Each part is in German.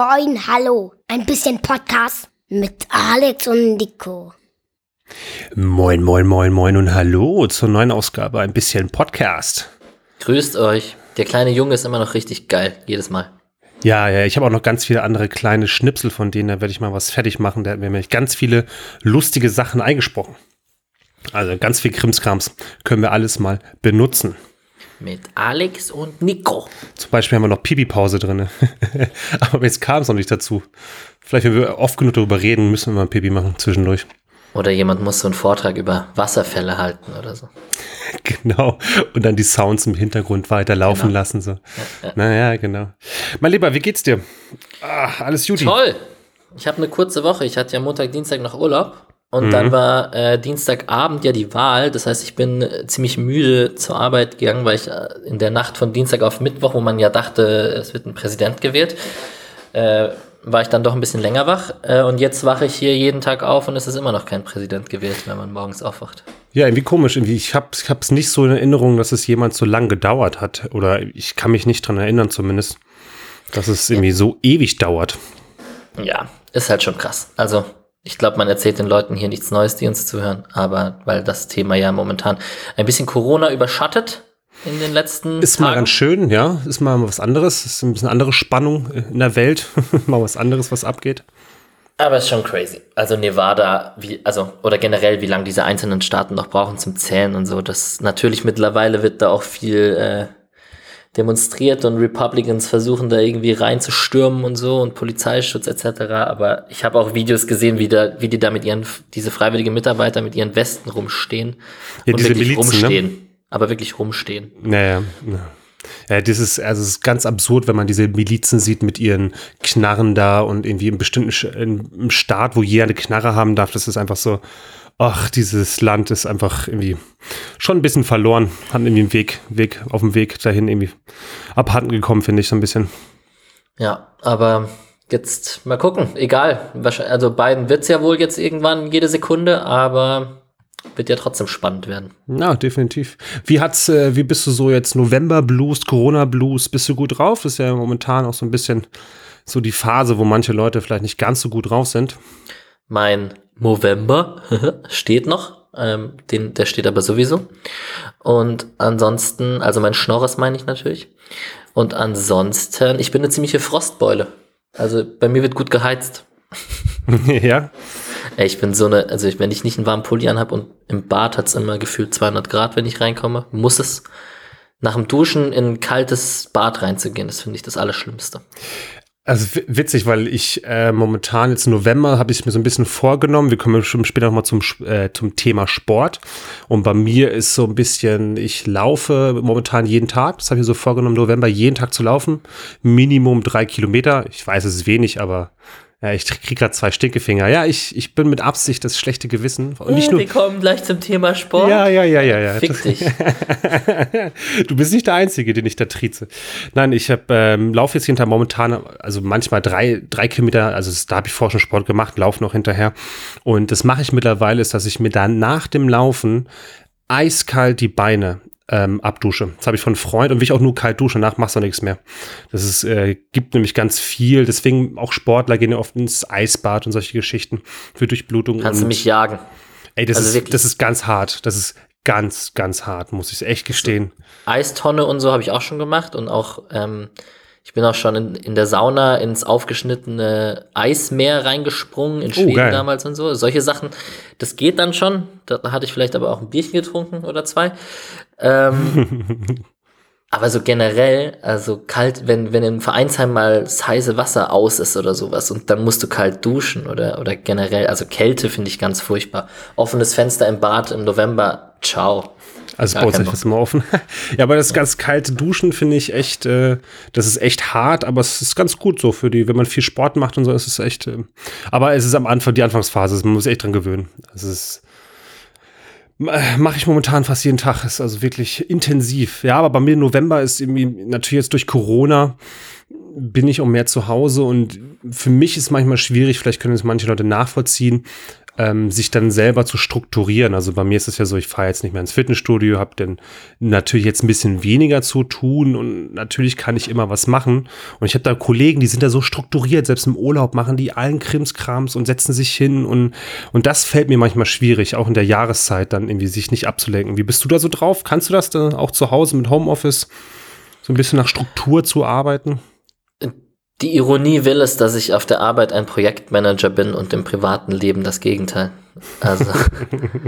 moin, hallo. Ein bisschen Podcast mit Alex und Nico. Moin, moin, moin, moin und hallo zur neuen Ausgabe Ein bisschen Podcast. Grüßt euch. Der kleine Junge ist immer noch richtig geil, jedes Mal. Ja, ja, ich habe auch noch ganz viele andere kleine Schnipsel von denen, da werde ich mal was fertig machen. Da hat mir nämlich ganz viele lustige Sachen eingesprochen. Also ganz viel Krimskrams können wir alles mal benutzen. Mit Alex und Nico. Zum Beispiel haben wir noch Pipi-Pause drin. Aber jetzt kam es noch nicht dazu. Vielleicht, wenn wir oft genug darüber reden, müssen wir mal Pipi machen zwischendurch. Oder jemand muss so einen Vortrag über Wasserfälle halten oder so. Genau. Und dann die Sounds im Hintergrund weiterlaufen genau. lassen. So. Ja, ja. Naja, genau. Mein Lieber, wie geht's dir? Ach, alles Juti. Toll. Ich habe eine kurze Woche. Ich hatte ja Montag, Dienstag noch Urlaub. Und mhm. dann war äh, Dienstagabend ja die Wahl. Das heißt, ich bin ziemlich müde zur Arbeit gegangen, weil ich äh, in der Nacht von Dienstag auf Mittwoch, wo man ja dachte, es wird ein Präsident gewählt, äh, war ich dann doch ein bisschen länger wach. Äh, und jetzt wache ich hier jeden Tag auf und es ist immer noch kein Präsident gewählt, wenn man morgens aufwacht. Ja, irgendwie komisch. Irgendwie. Ich habe es nicht so in Erinnerung, dass es jemand so lang gedauert hat. Oder ich kann mich nicht dran erinnern zumindest, dass es irgendwie so ewig dauert. Ja, ist halt schon krass. Also ich glaube, man erzählt den Leuten hier nichts Neues, die uns zuhören, aber weil das Thema ja momentan ein bisschen Corona überschattet in den letzten Ist Tagen. mal ganz schön, ja. Ist mal was anderes. Ist ein bisschen andere Spannung in der Welt. mal was anderes, was abgeht. Aber ist schon crazy. Also Nevada, wie, also, oder generell, wie lange diese einzelnen Staaten noch brauchen zum Zählen und so. Das natürlich mittlerweile wird da auch viel äh, demonstriert und Republicans versuchen da irgendwie reinzustürmen und so und Polizeischutz etc. Aber ich habe auch Videos gesehen, wie, da, wie die da mit ihren, diese freiwilligen Mitarbeiter mit ihren Westen rumstehen ja, und wirklich Milizen, ne? rumstehen. Ne? Aber wirklich rumstehen. Naja, ja. Ja, das ist, also es ist ganz absurd, wenn man diese Milizen sieht mit ihren Knarren da und irgendwie im bestimmten im Staat, wo jeder eine Knarre haben darf. Das ist einfach so, ach, dieses Land ist einfach irgendwie schon ein bisschen verloren. Hat irgendwie einen Weg, Weg, auf dem Weg dahin irgendwie abhanden gekommen, finde ich so ein bisschen. Ja, aber jetzt mal gucken. Egal. Also Biden wird es ja wohl jetzt irgendwann jede Sekunde, aber wird ja trotzdem spannend werden. Ja, definitiv. Wie hat's, äh, wie bist du so jetzt November Blues, Corona Blues? Bist du gut drauf? Das ist ja momentan auch so ein bisschen so die Phase, wo manche Leute vielleicht nicht ganz so gut drauf sind. Mein November steht noch. Ähm, den, der steht aber sowieso. Und ansonsten, also mein Schnorres meine ich natürlich. Und ansonsten, ich bin eine ziemliche Frostbeule. Also bei mir wird gut geheizt. ja. Ich bin so eine, also wenn ich nicht einen warmen Pulli anhab und im Bad hat's immer gefühlt 200 Grad, wenn ich reinkomme, muss es nach dem Duschen in ein kaltes Bad reinzugehen. Das finde ich das Allerschlimmste. Also witzig, weil ich äh, momentan jetzt November habe ich mir so ein bisschen vorgenommen. Wir kommen später nochmal zum, äh, zum Thema Sport. Und bei mir ist so ein bisschen, ich laufe momentan jeden Tag. Das habe ich mir so vorgenommen, November jeden Tag zu laufen. Minimum drei Kilometer. Ich weiß, es ist wenig, aber ja, ich krieg gerade zwei Stinkefinger. Ja, ich, ich bin mit Absicht das schlechte Gewissen. Und nicht nur, Wir kommen gleich zum Thema Sport. Ja, ja, ja, ja, ja. Fick dich. du bist nicht der Einzige, den ich da trieze. Nein, ich habe ähm, laufe jetzt hinter momentan, also manchmal drei, drei Kilometer, also da habe ich vorher schon Sport gemacht, laufe noch hinterher. Und das mache ich mittlerweile, ist, dass ich mir dann nach dem Laufen eiskalt die Beine ähm, abdusche. Das habe ich von Freund und will ich auch nur kalt duschen, danach machst du nichts mehr. Das ist, äh, gibt nämlich ganz viel, deswegen auch Sportler gehen ja oft ins Eisbad und solche Geschichten für Durchblutung. Kannst du mich jagen? Ey, das, also ist, das ist ganz hart. Das ist ganz, ganz hart, muss ich echt gestehen. Eistonne und so habe ich auch schon gemacht und auch ähm, ich bin auch schon in, in der Sauna ins aufgeschnittene Eismeer reingesprungen, in oh, Schweden oh, damals und so. Solche Sachen, das geht dann schon. Da hatte ich vielleicht aber auch ein Bierchen getrunken oder zwei. Ähm, aber so generell, also kalt, wenn, wenn im Vereinsheim mal das heiße Wasser aus ist oder sowas und dann musst du kalt duschen oder, oder generell, also Kälte finde ich ganz furchtbar. Offenes Fenster im Bad im November, ciao. Also es baut sich fast immer offen. ja, aber das ganz kalte Duschen finde ich echt, äh, das ist echt hart, aber es ist ganz gut so für die, wenn man viel Sport macht und so, ist es echt. Äh, aber es ist am Anfang die Anfangsphase, man muss echt dran gewöhnen. Es ist mache ich momentan fast jeden Tag, ist also wirklich intensiv. Ja, aber bei mir November ist irgendwie natürlich jetzt durch Corona bin ich auch mehr zu Hause und für mich ist manchmal schwierig, vielleicht können es manche Leute nachvollziehen, ähm, sich dann selber zu strukturieren. Also bei mir ist es ja so, ich fahre jetzt nicht mehr ins Fitnessstudio, habe dann natürlich jetzt ein bisschen weniger zu tun und natürlich kann ich immer was machen. Und ich habe da Kollegen, die sind da so strukturiert, selbst im Urlaub machen die allen Krimskrams und setzen sich hin und, und das fällt mir manchmal schwierig, auch in der Jahreszeit dann irgendwie sich nicht abzulenken. Wie bist du da so drauf? Kannst du das dann auch zu Hause mit Homeoffice so ein bisschen nach Struktur zu arbeiten? Die Ironie will es, dass ich auf der Arbeit ein Projektmanager bin und im privaten Leben das Gegenteil. Also,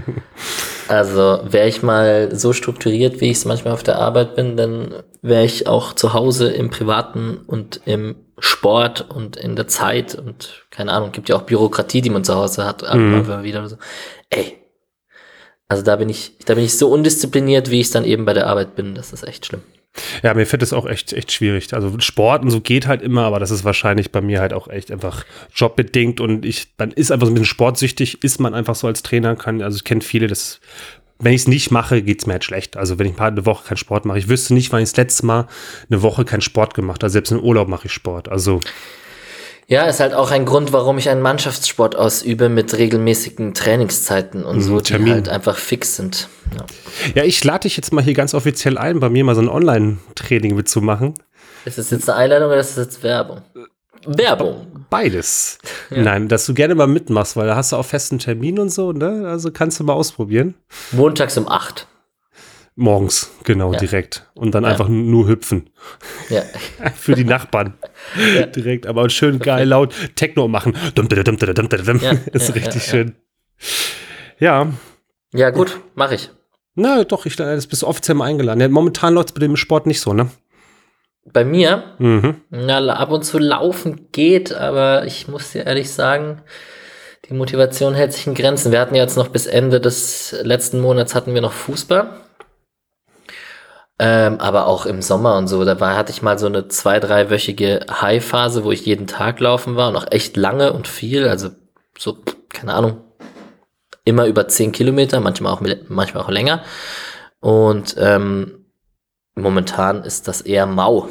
also wäre ich mal so strukturiert, wie ich es manchmal auf der Arbeit bin, dann wäre ich auch zu Hause im Privaten und im Sport und in der Zeit und keine Ahnung, gibt ja auch Bürokratie, die man zu Hause hat, mhm. wieder so. Ey, also da bin ich, da bin ich so undiszipliniert, wie ich es dann eben bei der Arbeit bin. Das ist echt schlimm. Ja, mir fällt das auch echt, echt schwierig. Also Sport und so geht halt immer, aber das ist wahrscheinlich bei mir halt auch echt einfach jobbedingt und ich, man ist einfach so ein bisschen sportsüchtig, ist man einfach so als Trainer, kann, also ich kenne viele, das, wenn ich es nicht mache, geht es mir halt schlecht. Also wenn ich mal eine Woche keinen Sport mache, ich wüsste nicht, wann ich das letzte Mal eine Woche keinen Sport gemacht habe. Selbst im Urlaub mache ich Sport. Also ja, ist halt auch ein Grund, warum ich einen Mannschaftssport ausübe mit regelmäßigen Trainingszeiten und mhm, so, die halt einfach fix sind. Ja, ja ich lade dich jetzt mal hier ganz offiziell ein, bei mir mal so ein Online-Training mitzumachen. Ist das jetzt eine Einladung oder ist das jetzt Werbung? Werbung. Beides. Ja. Nein, dass du gerne mal mitmachst, weil da hast du auch festen Termin und so, ne? Also kannst du mal ausprobieren. Montags um 8. Morgens, genau, ja. direkt. Und dann ja. einfach nur hüpfen. Ja. Für die Nachbarn. Ja. Direkt, aber schön geil laut Techno machen. Dum, dum, dum, dum, dum, ist richtig schön. Ja. Ja, gut, mache ich. Na, doch, ich, das bist du offiziell mal eingeladen. Momentan läuft es bei dem Sport nicht so, ne? Bei mir? Mhm. Na, ab und zu laufen geht, aber ich muss dir ehrlich sagen, die Motivation hält sich in Grenzen. Wir hatten jetzt noch bis Ende des letzten Monats hatten wir noch Fußball. Ähm, aber auch im Sommer und so, da war, hatte ich mal so eine zwei, dreiwöchige High-Phase, wo ich jeden Tag laufen war und auch echt lange und viel, also so, keine Ahnung, immer über zehn Kilometer, manchmal auch, manchmal auch länger. Und ähm, momentan ist das eher mau.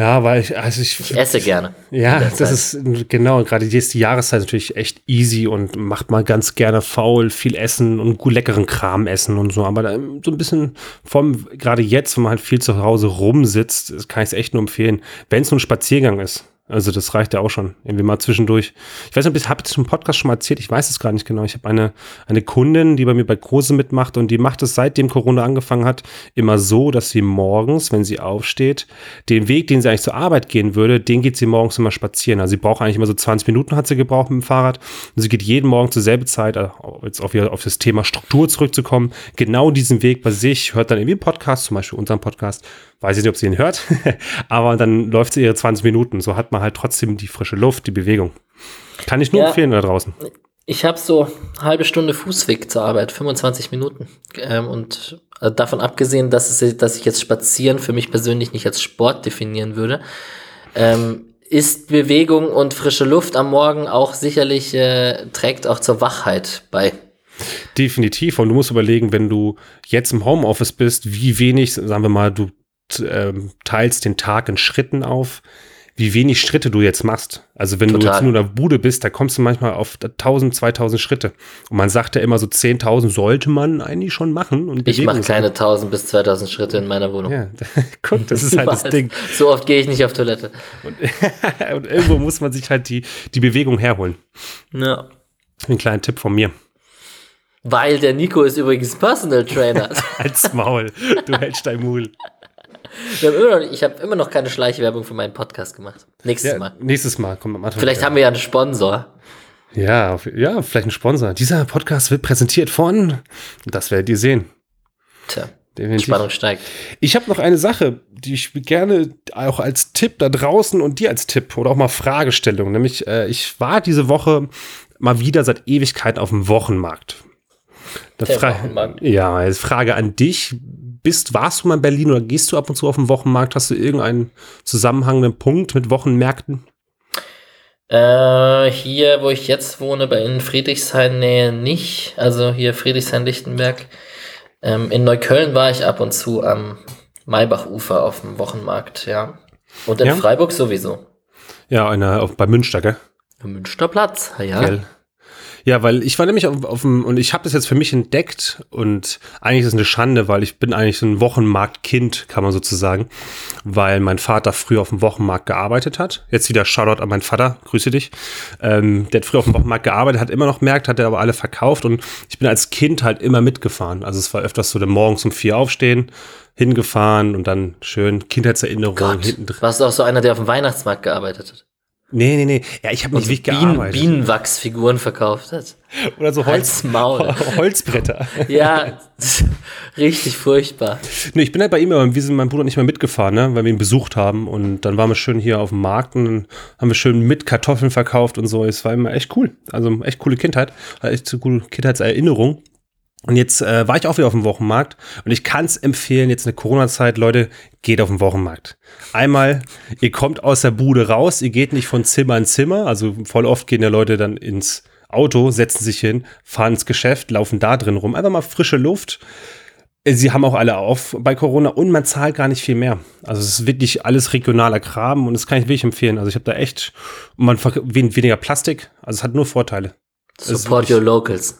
Ja, weil ich, also ich, ich esse gerne. Ja, das ist genau. Gerade jetzt ist die Jahreszeit natürlich echt easy und macht mal ganz gerne faul, viel essen und gut leckeren Kram essen und so. Aber so ein bisschen vom, gerade jetzt, wenn man halt viel zu Hause rumsitzt, kann ich es echt nur empfehlen, wenn es nur ein Spaziergang ist. Also das reicht ja auch schon. Irgendwie mal zwischendurch. Ich weiß nicht, ich habe das im Podcast schon mal erzählt, ich weiß es gar nicht genau. Ich habe eine, eine Kundin, die bei mir bei Kurse mitmacht und die macht es seitdem Corona angefangen hat, immer so, dass sie morgens, wenn sie aufsteht, den Weg, den sie eigentlich zur Arbeit gehen würde, den geht sie morgens immer spazieren. Also sie braucht eigentlich immer so 20 Minuten, hat sie gebraucht mit dem Fahrrad. Und sie geht jeden Morgen zur selben Zeit, äh, jetzt auf, auf das Thema Struktur zurückzukommen, genau diesen Weg bei sich, hört dann irgendwie Podcast, zum Beispiel unseren Podcast, weiß ich nicht, ob sie ihn hört, aber dann läuft sie ihre 20 Minuten. So hat man halt trotzdem die frische Luft, die Bewegung. Kann ich nur ja, empfehlen da draußen. Ich habe so eine halbe Stunde Fußweg zur Arbeit, 25 Minuten. Ähm, und also davon abgesehen, dass, es, dass ich jetzt Spazieren für mich persönlich nicht als Sport definieren würde, ähm, ist Bewegung und frische Luft am Morgen auch sicherlich, äh, trägt auch zur Wachheit bei. Definitiv. Und du musst überlegen, wenn du jetzt im Homeoffice bist, wie wenig, sagen wir mal, du ähm, teilst den Tag in Schritten auf, wie wenig Schritte du jetzt machst. Also wenn Total. du jetzt nur in der Bude bist, da kommst du manchmal auf 1000, 2000 Schritte. Und man sagt ja immer so 10.000 sollte man eigentlich schon machen. Und ich mache keine 1000 bis 2000 Schritte in meiner Wohnung. Ja, guck, das ist halt das Ding. So oft gehe ich nicht auf Toilette. Und, und, irgendwo muss man sich halt die, die Bewegung herholen. Ja. Ein kleiner Tipp von mir. Weil der Nico ist übrigens Personal Trainer. Als Maul, du hältst dein Maul. Ich habe immer noch keine Schleichwerbung für meinen Podcast gemacht. Nächstes ja, Mal. Nächstes Mal. Komm, vielleicht haben wir ja einen Sponsor. Ja, ja, vielleicht einen Sponsor. Dieser Podcast wird präsentiert von, das werdet ihr sehen. Tja, Definitiv. Spannung steigt. Ich habe noch eine Sache, die ich gerne auch als Tipp da draußen und dir als Tipp oder auch mal Fragestellung. Nämlich, äh, ich war diese Woche mal wieder seit Ewigkeit auf dem Wochenmarkt. Fra ja, Frage an dich bist, warst du mal in Berlin oder gehst du ab und zu auf den Wochenmarkt? Hast du irgendeinen zusammenhangenden Punkt mit Wochenmärkten? Äh, hier, wo ich jetzt wohne, bei in Friedrichshain-Nähe nicht. Also hier Friedrichshain-Lichtenberg. Ähm, in Neukölln war ich ab und zu am Maybachufer auf dem Wochenmarkt, ja. Und in ja. Freiburg sowieso. Ja, eine, auf, bei Münster, gell? Münsterplatz, ja. Gell. Ja, weil ich war nämlich auf, auf dem, und ich habe das jetzt für mich entdeckt und eigentlich ist es eine Schande, weil ich bin eigentlich so ein Wochenmarktkind, kann man sozusagen, weil mein Vater früher auf dem Wochenmarkt gearbeitet hat. Jetzt wieder Shoutout an meinen Vater, grüße dich. Ähm, der hat früher auf dem Wochenmarkt gearbeitet, hat immer noch Märkte, hat er aber alle verkauft und ich bin als Kind halt immer mitgefahren. Also es war öfters so, der morgens um vier aufstehen, hingefahren und dann schön Kindheitserinnerungen hinten drin. Warst du auch so einer, der auf dem Weihnachtsmarkt gearbeitet hat? Nee, nee, nee. Ja, ich habe nicht wirklich Bienen, gearbeitet. Bienenwachsfiguren verkauft hat. Oder so Holz. Holzbretter. ja, richtig furchtbar. Nee, ich bin halt bei ihm, aber wir sind mein Bruder nicht mal mitgefahren, ne, weil wir ihn besucht haben. Und dann waren wir schön hier auf dem Markt und haben wir schön mit Kartoffeln verkauft und so. Es war immer echt cool. Also echt coole Kindheit. Echt so coole Kindheitserinnerung. Und jetzt äh, war ich auch wieder auf dem Wochenmarkt und ich kann es empfehlen, jetzt in der Corona-Zeit, Leute, geht auf den Wochenmarkt. Einmal, ihr kommt aus der Bude raus, ihr geht nicht von Zimmer in Zimmer, also voll oft gehen ja Leute dann ins Auto, setzen sich hin, fahren ins Geschäft, laufen da drin rum, einfach mal frische Luft. Äh, sie haben auch alle auf bei Corona und man zahlt gar nicht viel mehr. Also es ist wirklich alles regionaler Kram und das kann ich wirklich empfehlen. Also ich habe da echt, man weniger Plastik, also es hat nur Vorteile. Support your locals.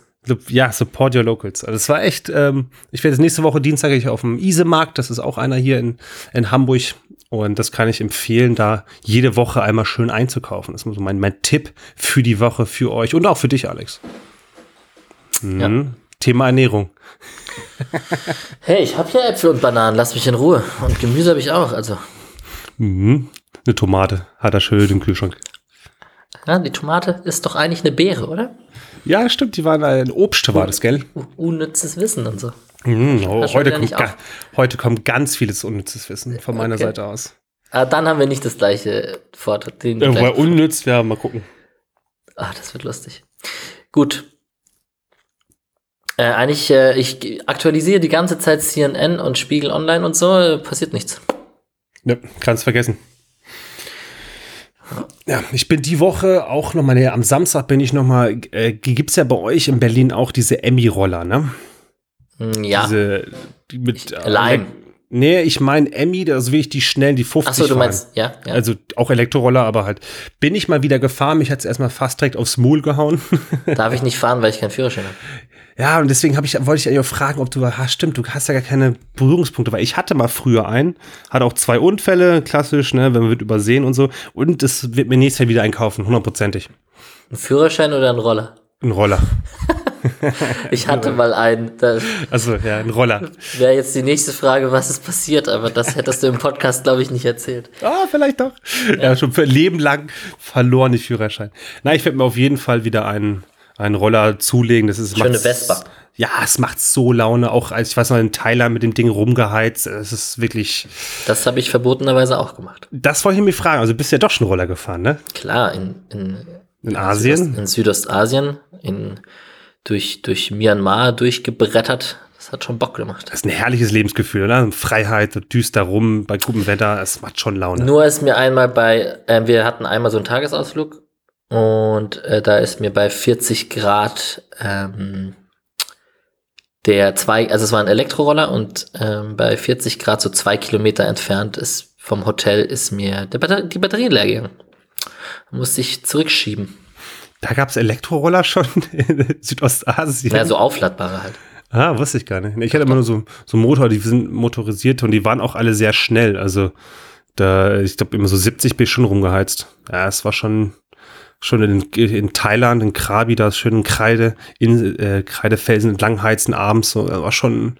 Ja, support your locals. Also es war echt, ähm, ich werde jetzt nächste Woche Dienstag ich auf dem Isemarkt, das ist auch einer hier in, in Hamburg. Und das kann ich empfehlen, da jede Woche einmal schön einzukaufen. Das ist so mein, mein Tipp für die Woche für euch und auch für dich, Alex. Mhm. Ja. Thema Ernährung. hey, ich habe hier Äpfel und Bananen, lass mich in Ruhe. Und Gemüse habe ich auch, also. Mhm. Eine Tomate hat er schön im Kühlschrank. Ja, die Tomate ist doch eigentlich eine Beere, oder? Ja, stimmt, die waren ein Obst, war das, gell? Unnützes Wissen und so. Mm, oh, heute, kommt heute kommt ganz vieles unnützes Wissen von meiner okay. Seite aus. Ah, dann haben wir nicht das gleiche Vorteil. Irgendwo ja, unnütz, ja, mal gucken. Ah, das wird lustig. Gut. Äh, eigentlich, äh, ich aktualisiere die ganze Zeit CNN und Spiegel Online und so, äh, passiert nichts. Ja, kannst vergessen. Ja, ich bin die Woche auch nochmal, nee, am Samstag bin ich nochmal, äh, gibt es ja bei euch in Berlin auch diese Emmy-Roller, ne? Hm, ja. Diese, die mit, ich, Lime. Nee, ich meine Emmy, also will ich die schnell, die 50 Ach so, du meinst, ja, ja. Also auch Elektroroller, aber halt. Bin ich mal wieder gefahren, mich hat es erstmal fast direkt aufs Maul gehauen. Darf ich nicht fahren, weil ich keinen Führerschein habe. Ja, und deswegen ich, wollte ich eigentlich auch fragen, ob du, ha, stimmt, du hast ja gar keine Berührungspunkte, weil ich hatte mal früher einen, hatte auch zwei Unfälle, klassisch, ne, wenn man wird übersehen und so. Und das wird mir nächstes Jahr wieder einkaufen, hundertprozentig. Ein Führerschein oder ein Roller? Ein Roller. ich hatte mal einen. Also ja, ein Roller. Wäre jetzt die nächste Frage, was ist passiert, aber das hättest du im Podcast, glaube ich, nicht erzählt. Ah, vielleicht doch. Ja, ja schon für ein Leben lang verloren die Führerschein. Nein, ich werde mir auf jeden Fall wieder einen, einen Roller zulegen. Das ist schöne Vespa. Ja, es macht so Laune. Auch als ich weiß noch in Thailand mit dem Ding rumgeheizt. Es ist wirklich. Das habe ich verbotenerweise auch gemacht. Das wollte ich mich fragen. Also bist du ja doch schon Roller gefahren, ne? Klar, in, in, in Asien. Südost, in Südostasien, in durch, durch Myanmar durchgebrettert. Das hat schon Bock gemacht. Das ist ein herrliches Lebensgefühl, oder? Freiheit, düster rum, bei gutem Wetter, es macht schon Laune. Nur ist mir einmal bei, äh, wir hatten einmal so einen Tagesausflug und äh, da ist mir bei 40 Grad ähm, der zwei, also es war ein Elektroroller und ähm, bei 40 Grad so zwei Kilometer entfernt ist vom Hotel ist mir der Batter die Batterie leer gegangen. Da musste ich zurückschieben. Da gab es Elektroroller schon in Südostasien. Ja, so aufladbare halt. Ah, wusste ich gar nicht. Ich hatte immer nur so, so Motor, die sind motorisiert und die waren auch alle sehr schnell. Also da, ich glaube, immer so 70 bin ich schon rumgeheizt. Ja, es war schon, schon in, in Thailand, in Krabi, da ist schön in Kreide, in, äh, Kreidefelsen entlang heizen abends. So, war schon,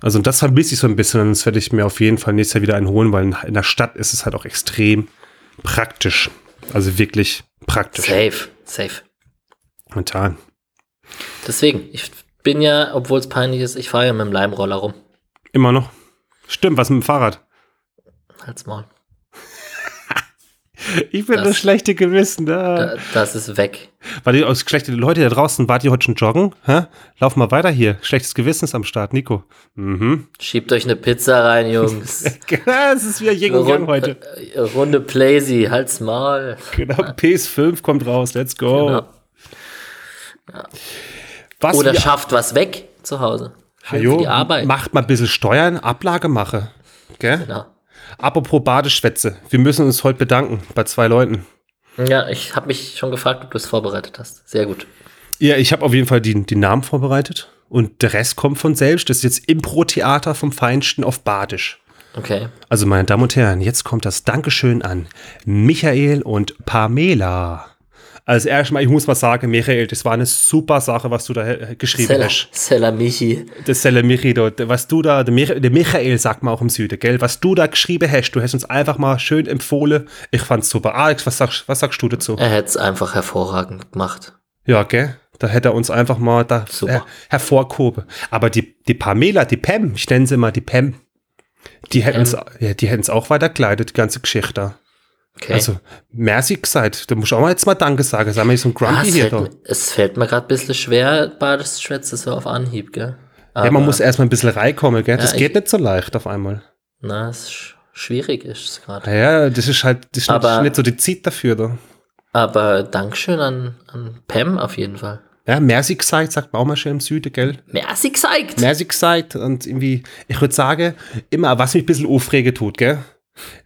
also das vermisse ich so ein bisschen und das werde ich mir auf jeden Fall nächstes Jahr wieder einen holen, weil in, in der Stadt ist es halt auch extrem praktisch. Also wirklich praktisch. Safe. Safe. Mental. Deswegen, ich bin ja, obwohl es peinlich ist, ich fahre ja mit dem Leimroller rum. Immer noch. Stimmt, was mit dem Fahrrad? Halt's Maul. Ich bin das, das schlechte Gewissen. Da. da. Das ist weg. War die schlechte Leute da draußen, wart ihr heute schon joggen? Hä? Lauf mal weiter hier. Schlechtes Gewissen ist am Start, Nico. Mhm. Schiebt euch eine Pizza rein, Jungs. es ist wieder Jing und Yang heute. Runde Playsy, halt's mal. Genau, PS5 kommt raus, let's go. Genau. Ja. Was Oder schafft was weg zu Hause. Die Arbeit. Macht mal ein bisschen Steuern, Ablage mache. Gell? Genau. Apropos Badeschwätze, wir müssen uns heute bedanken bei zwei Leuten. Ja, ich habe mich schon gefragt, ob du es vorbereitet hast. Sehr gut. Ja, ich habe auf jeden Fall die, die Namen vorbereitet und der Rest kommt von selbst. Das ist jetzt Impro-Theater vom Feinsten auf Badisch. Okay. Also, meine Damen und Herren, jetzt kommt das Dankeschön an Michael und Pamela. Also erstmal, ich muss mal sagen, Michael, das war eine super Sache, was du da äh, geschrieben Sella, hast. Sella Michi. Das Sella Michi, da, was du da, der, Mich der Michael sagt man auch im Süden, gell? Was du da geschrieben hast, du hast uns einfach mal schön empfohlen. Ich fand's super. Alex, was sagst, was sagst du dazu? Er hätte es einfach hervorragend gemacht. Ja, gell? Da hätte er uns einfach mal da her hervorgehoben. Aber die, die Pamela, die Pam, ich nenne sie immer die Pam, die hätten es ja, die auch weiterkleidet, die ganze Geschichte da. Okay. Also, merci gesagt. Da muss ich auch mal jetzt mal Danke sagen. Sag mal, so ein Grumpy ja, hier. Fällt, es fällt mir gerade ein bisschen schwer, Badeschwätze so auf Anhieb, gell? Aber, ja, man muss erstmal ein bisschen reinkommen, gell? Das ja, geht nicht so leicht auf einmal. Na, es ist schwierig ist es gerade. Ja, das ist halt das ist aber, nicht so die Zeit dafür da. Aber Dankeschön an, an Pam auf jeden Fall. Ja, merci gesagt, sagt man auch mal schön im Süden, gell? Merci gesagt. Merci gesagt. Und irgendwie, ich würde sagen, immer, was mich ein bisschen aufregen tut, gell?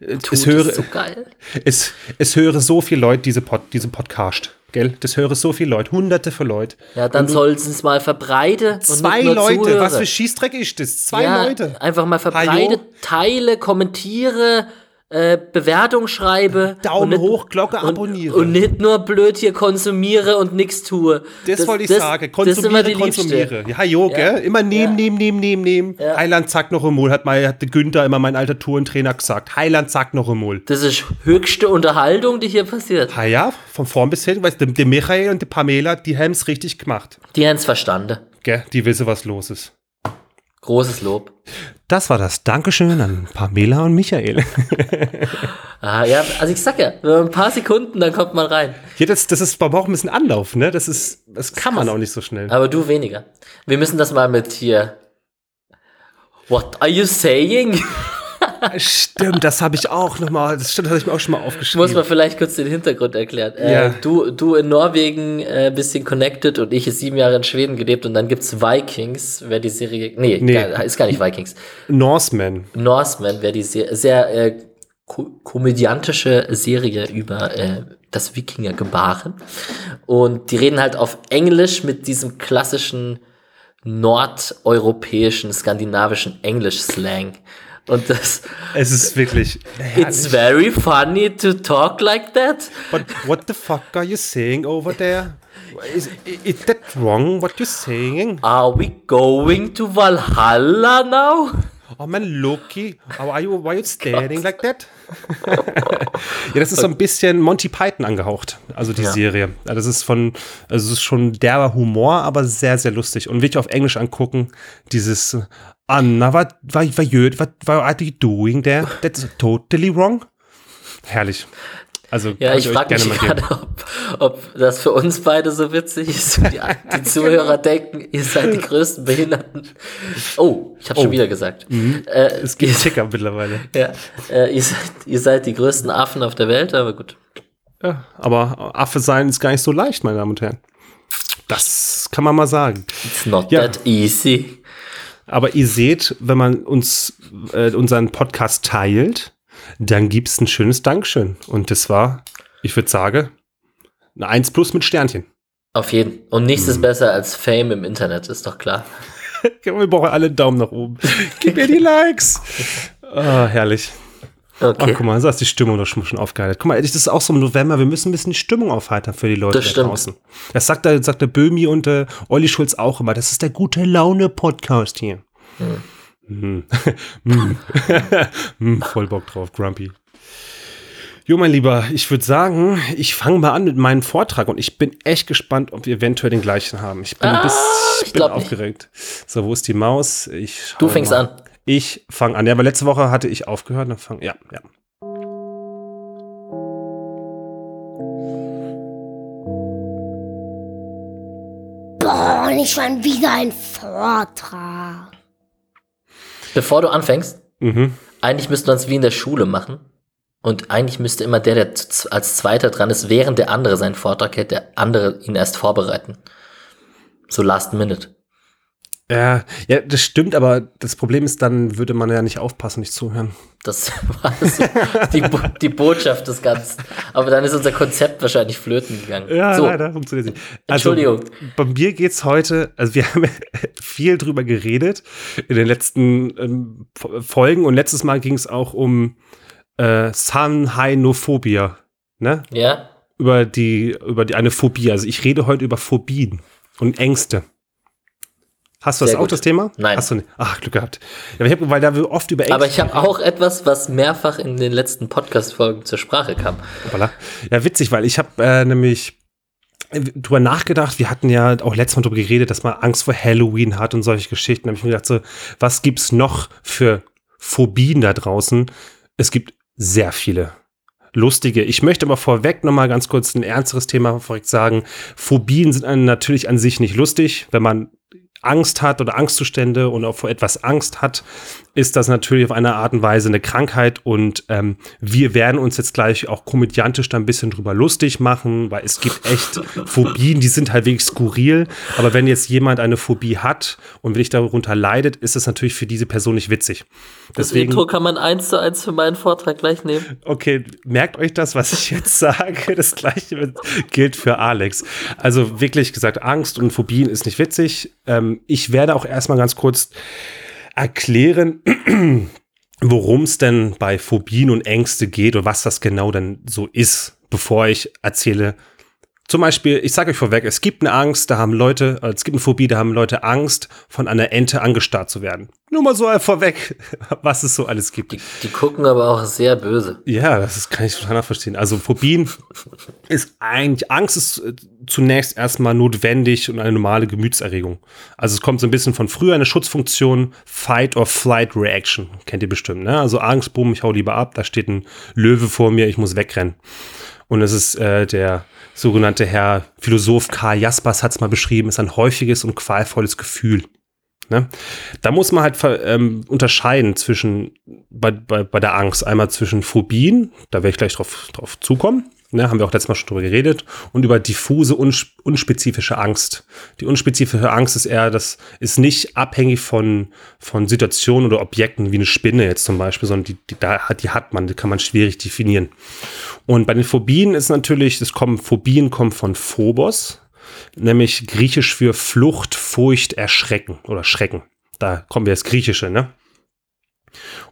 Tut es höre, so geil. Es, es höre so viele Leute diese, Pod, diese Podcast, gell? Das höre so viele Leute, hunderte von Leuten. Ja, dann sollen sie es mal verbreiten. Zwei Leute, zuhören. was für Schießdreck ist das? Zwei ja, Leute. Einfach mal verbreite, teile, kommentiere, äh, Bewertung schreibe. Daumen nicht, hoch, Glocke abonniere. Und, und, nicht nur blöd hier konsumiere und nichts tue. Das, das wollte ich das, sagen. Konsumiere, konsumiere. Ja, jo, ja. gell? Immer nehmen, ja. nehmen, nehmen, nehmen, nehmen. Ja. Heiland sagt noch einmal, hat, mal, hat der Günther immer mein alter Tourentrainer gesagt. Heiland sagt noch einmal. Das ist höchste Unterhaltung, die hier passiert. Ha ja, von vorn bis hin. Weißt du, der Michael und der Pamela, die haben es richtig gemacht. Die haben es verstanden. Gell? Die wissen, was los ist. Großes Lob. Das war das Dankeschön an Pamela und Michael. ah, ja, also ich sag ja, ein paar Sekunden, dann kommt man rein. Ja, das, das ist, man braucht ein bisschen Anlauf, ne? Das ist, das kann man auch nicht so schnell. Aber du weniger. Wir müssen das mal mit hier. What are you saying? Stimmt, das habe ich auch noch mal, das stimmt, habe ich mir auch schon mal aufgeschrieben. Muss man vielleicht kurz den Hintergrund erklären. Äh, ja. du, du in Norwegen äh, bisschen connected und ich sieben Jahre in Schweden gelebt und dann gibt's Vikings, wer die Serie, nee, nee. Gar, ist gar nicht Vikings. Norseman. Norseman, wer die sehr, sehr äh, ko komödiantische Serie über äh, das Wikinger-Gebaren. Und die reden halt auf Englisch mit diesem klassischen nordeuropäischen, skandinavischen Englisch-Slang. Und das. Es ist wirklich. Herrlich. It's very funny to talk like that. But what the fuck are you saying over there? Is, is that wrong what you're saying? Are we going to Valhalla now? Oh man, Loki, how are you, why are you staring like that? ja, das ist so ein bisschen Monty Python angehaucht, also die ja. Serie. Das ist von, also es ist schon derber Humor, aber sehr, sehr lustig. Und wirklich auf Englisch angucken, dieses Anna, what, what, what, what, are you doing there? That's totally wrong. Herrlich. Also ja, ich frage mich gerade, ob, ob das für uns beide so witzig ist. Die, die Zuhörer denken, ihr seid die größten Behinderten. Oh, ich habe oh. schon wieder gesagt. Mhm. Äh, es geht Ticker mittlerweile. Ja, äh, ihr, seid, ihr seid die größten Affen auf der Welt, aber gut. Ja, aber Affe sein ist gar nicht so leicht, meine Damen und Herren. Das kann man mal sagen. It's not ja. that easy. Aber ihr seht, wenn man uns äh, unseren Podcast teilt, dann gibt es ein schönes Dankeschön. Und das war, ich würde sagen, eine 1 plus mit Sternchen. Auf jeden. Und nichts hm. ist besser als Fame im Internet, ist doch klar. Wir brauchen alle Daumen nach oben. Gib mir die Likes. Oh, herrlich. Okay. Ach, guck mal, so ist die Stimmung doch schon, aufgeheitert. Guck mal, das ist auch so im November, wir müssen ein bisschen die Stimmung aufheitern für die Leute das da draußen. Das sagt der, sagt der Böhmi und der Olli Schulz auch immer. Das ist der gute Laune-Podcast hier. Hm. Mm. mm. Voll Bock drauf, Grumpy. Jo, mein Lieber, ich würde sagen, ich fange mal an mit meinem Vortrag und ich bin echt gespannt, ob wir eventuell den gleichen haben. Ich bin ah, ein bisschen ich bin aufgeregt. Nicht. So, wo ist die Maus? Ich du fängst mal. an. Ich fange an. Ja, aber letzte Woche hatte ich aufgehört. Dann fang, ja, ja. Boah, nicht schon wieder ein Vortrag. Bevor du anfängst, mhm. eigentlich müsste man es wie in der Schule machen. Und eigentlich müsste immer der, der als Zweiter dran ist, während der andere seinen Vortrag hält, der andere ihn erst vorbereiten. So last minute. Ja, ja, das stimmt, aber das Problem ist, dann würde man ja nicht aufpassen, nicht zuhören. Das war so die, die Botschaft des Ganzen. Aber dann ist unser Konzept wahrscheinlich flöten gegangen. Ja, so. leider funktioniert nicht. Also, Entschuldigung. Bei mir geht es heute, also wir haben viel drüber geredet in den letzten ähm, Folgen und letztes Mal ging es auch um äh, Sanhainophobia. Ne? Ja. Über die, über die eine Phobie. Also ich rede heute über Phobien und Ängste. Hast du Sehr das gut. auch, das Thema? Nein. Hast du nicht? Ach, Glück gehabt. Ja, hab, weil da wir oft über Ängste Aber ich habe auch etwas, was mehrfach in den letzten Podcast-Folgen zur Sprache kam. Hoppala. Ja, witzig, weil ich habe äh, nämlich drüber nachgedacht. Wir hatten ja auch letztes Mal drüber geredet, dass man Angst vor Halloween hat und solche Geschichten. Da habe ich mir gedacht, so, was gibt's noch für Phobien da draußen? Es gibt sehr viele lustige. Ich möchte aber vorweg nochmal ganz kurz ein ernsteres Thema vorweg sagen. Phobien sind natürlich an sich nicht lustig, wenn man Angst hat oder Angstzustände und auch vor etwas Angst hat, ist das natürlich auf eine Art und Weise eine Krankheit und ähm, wir werden uns jetzt gleich auch komödiantisch da ein bisschen drüber lustig machen, weil es gibt echt Phobien, die sind halt wirklich skurril, aber wenn jetzt jemand eine Phobie hat und wenn ich darunter leidet, ist es natürlich für diese Person nicht witzig. Deswegen, das Intro kann man eins zu eins für meinen Vortrag gleich nehmen. Okay, merkt euch das, was ich jetzt sage. Das gleiche gilt für Alex. Also wirklich gesagt, Angst und Phobien ist nicht witzig. Ähm, ich werde auch erstmal ganz kurz erklären, worum es denn bei Phobien und Ängste geht und was das genau dann so ist, bevor ich erzähle, zum Beispiel, ich sage euch vorweg, es gibt eine Angst, da haben Leute, äh, es gibt eine Phobie, da haben Leute Angst, von einer Ente angestarrt zu werden. Nur mal so vorweg, was es so alles gibt. Die, die gucken aber auch sehr böse. Ja, das ist, kann ich total nachverstehen. Also Phobien ist eigentlich, Angst ist äh, zunächst erstmal notwendig und eine normale Gemütserregung. Also es kommt so ein bisschen von früher eine Schutzfunktion, Fight or Flight Reaction. Kennt ihr bestimmt, ne? Also Angst, bumm, ich hau lieber ab, da steht ein Löwe vor mir, ich muss wegrennen. Und es ist äh, der sogenannte Herr Philosoph Karl Jaspers hat es mal beschrieben, ist ein häufiges und qualvolles Gefühl. Ne? Da muss man halt ähm, unterscheiden zwischen bei, bei, bei der Angst einmal zwischen Phobien, da werde ich gleich drauf, drauf zukommen, Ne, haben wir auch letztes Mal schon drüber geredet. Und über diffuse, unspezifische Angst. Die unspezifische Angst ist eher, das ist nicht abhängig von, von Situationen oder Objekten, wie eine Spinne jetzt zum Beispiel, sondern die, die, da hat, die hat man, die kann man schwierig definieren. Und bei den Phobien ist natürlich, das kommen, Phobien kommen von Phobos, nämlich griechisch für Flucht, Furcht, Erschrecken oder Schrecken. Da kommen wir das Griechische, ne?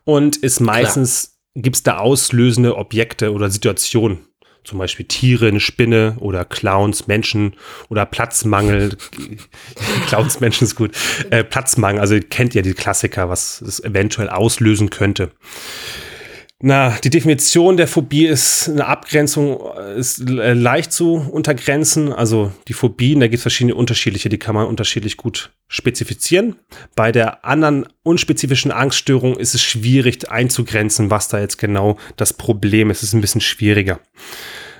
Und ist meistens, gibt es da auslösende Objekte oder Situationen zum Beispiel Tiere, eine Spinne oder Clowns, Menschen oder Platzmangel. Clowns, Menschen ist gut. Äh, Platzmangel, also kennt ihr die Klassiker, was es eventuell auslösen könnte. Na, die Definition der Phobie ist eine Abgrenzung, ist äh, leicht zu untergrenzen. Also die Phobien, da gibt es verschiedene unterschiedliche, die kann man unterschiedlich gut spezifizieren. Bei der anderen unspezifischen Angststörung ist es schwierig einzugrenzen, was da jetzt genau das Problem ist. Es ist ein bisschen schwieriger.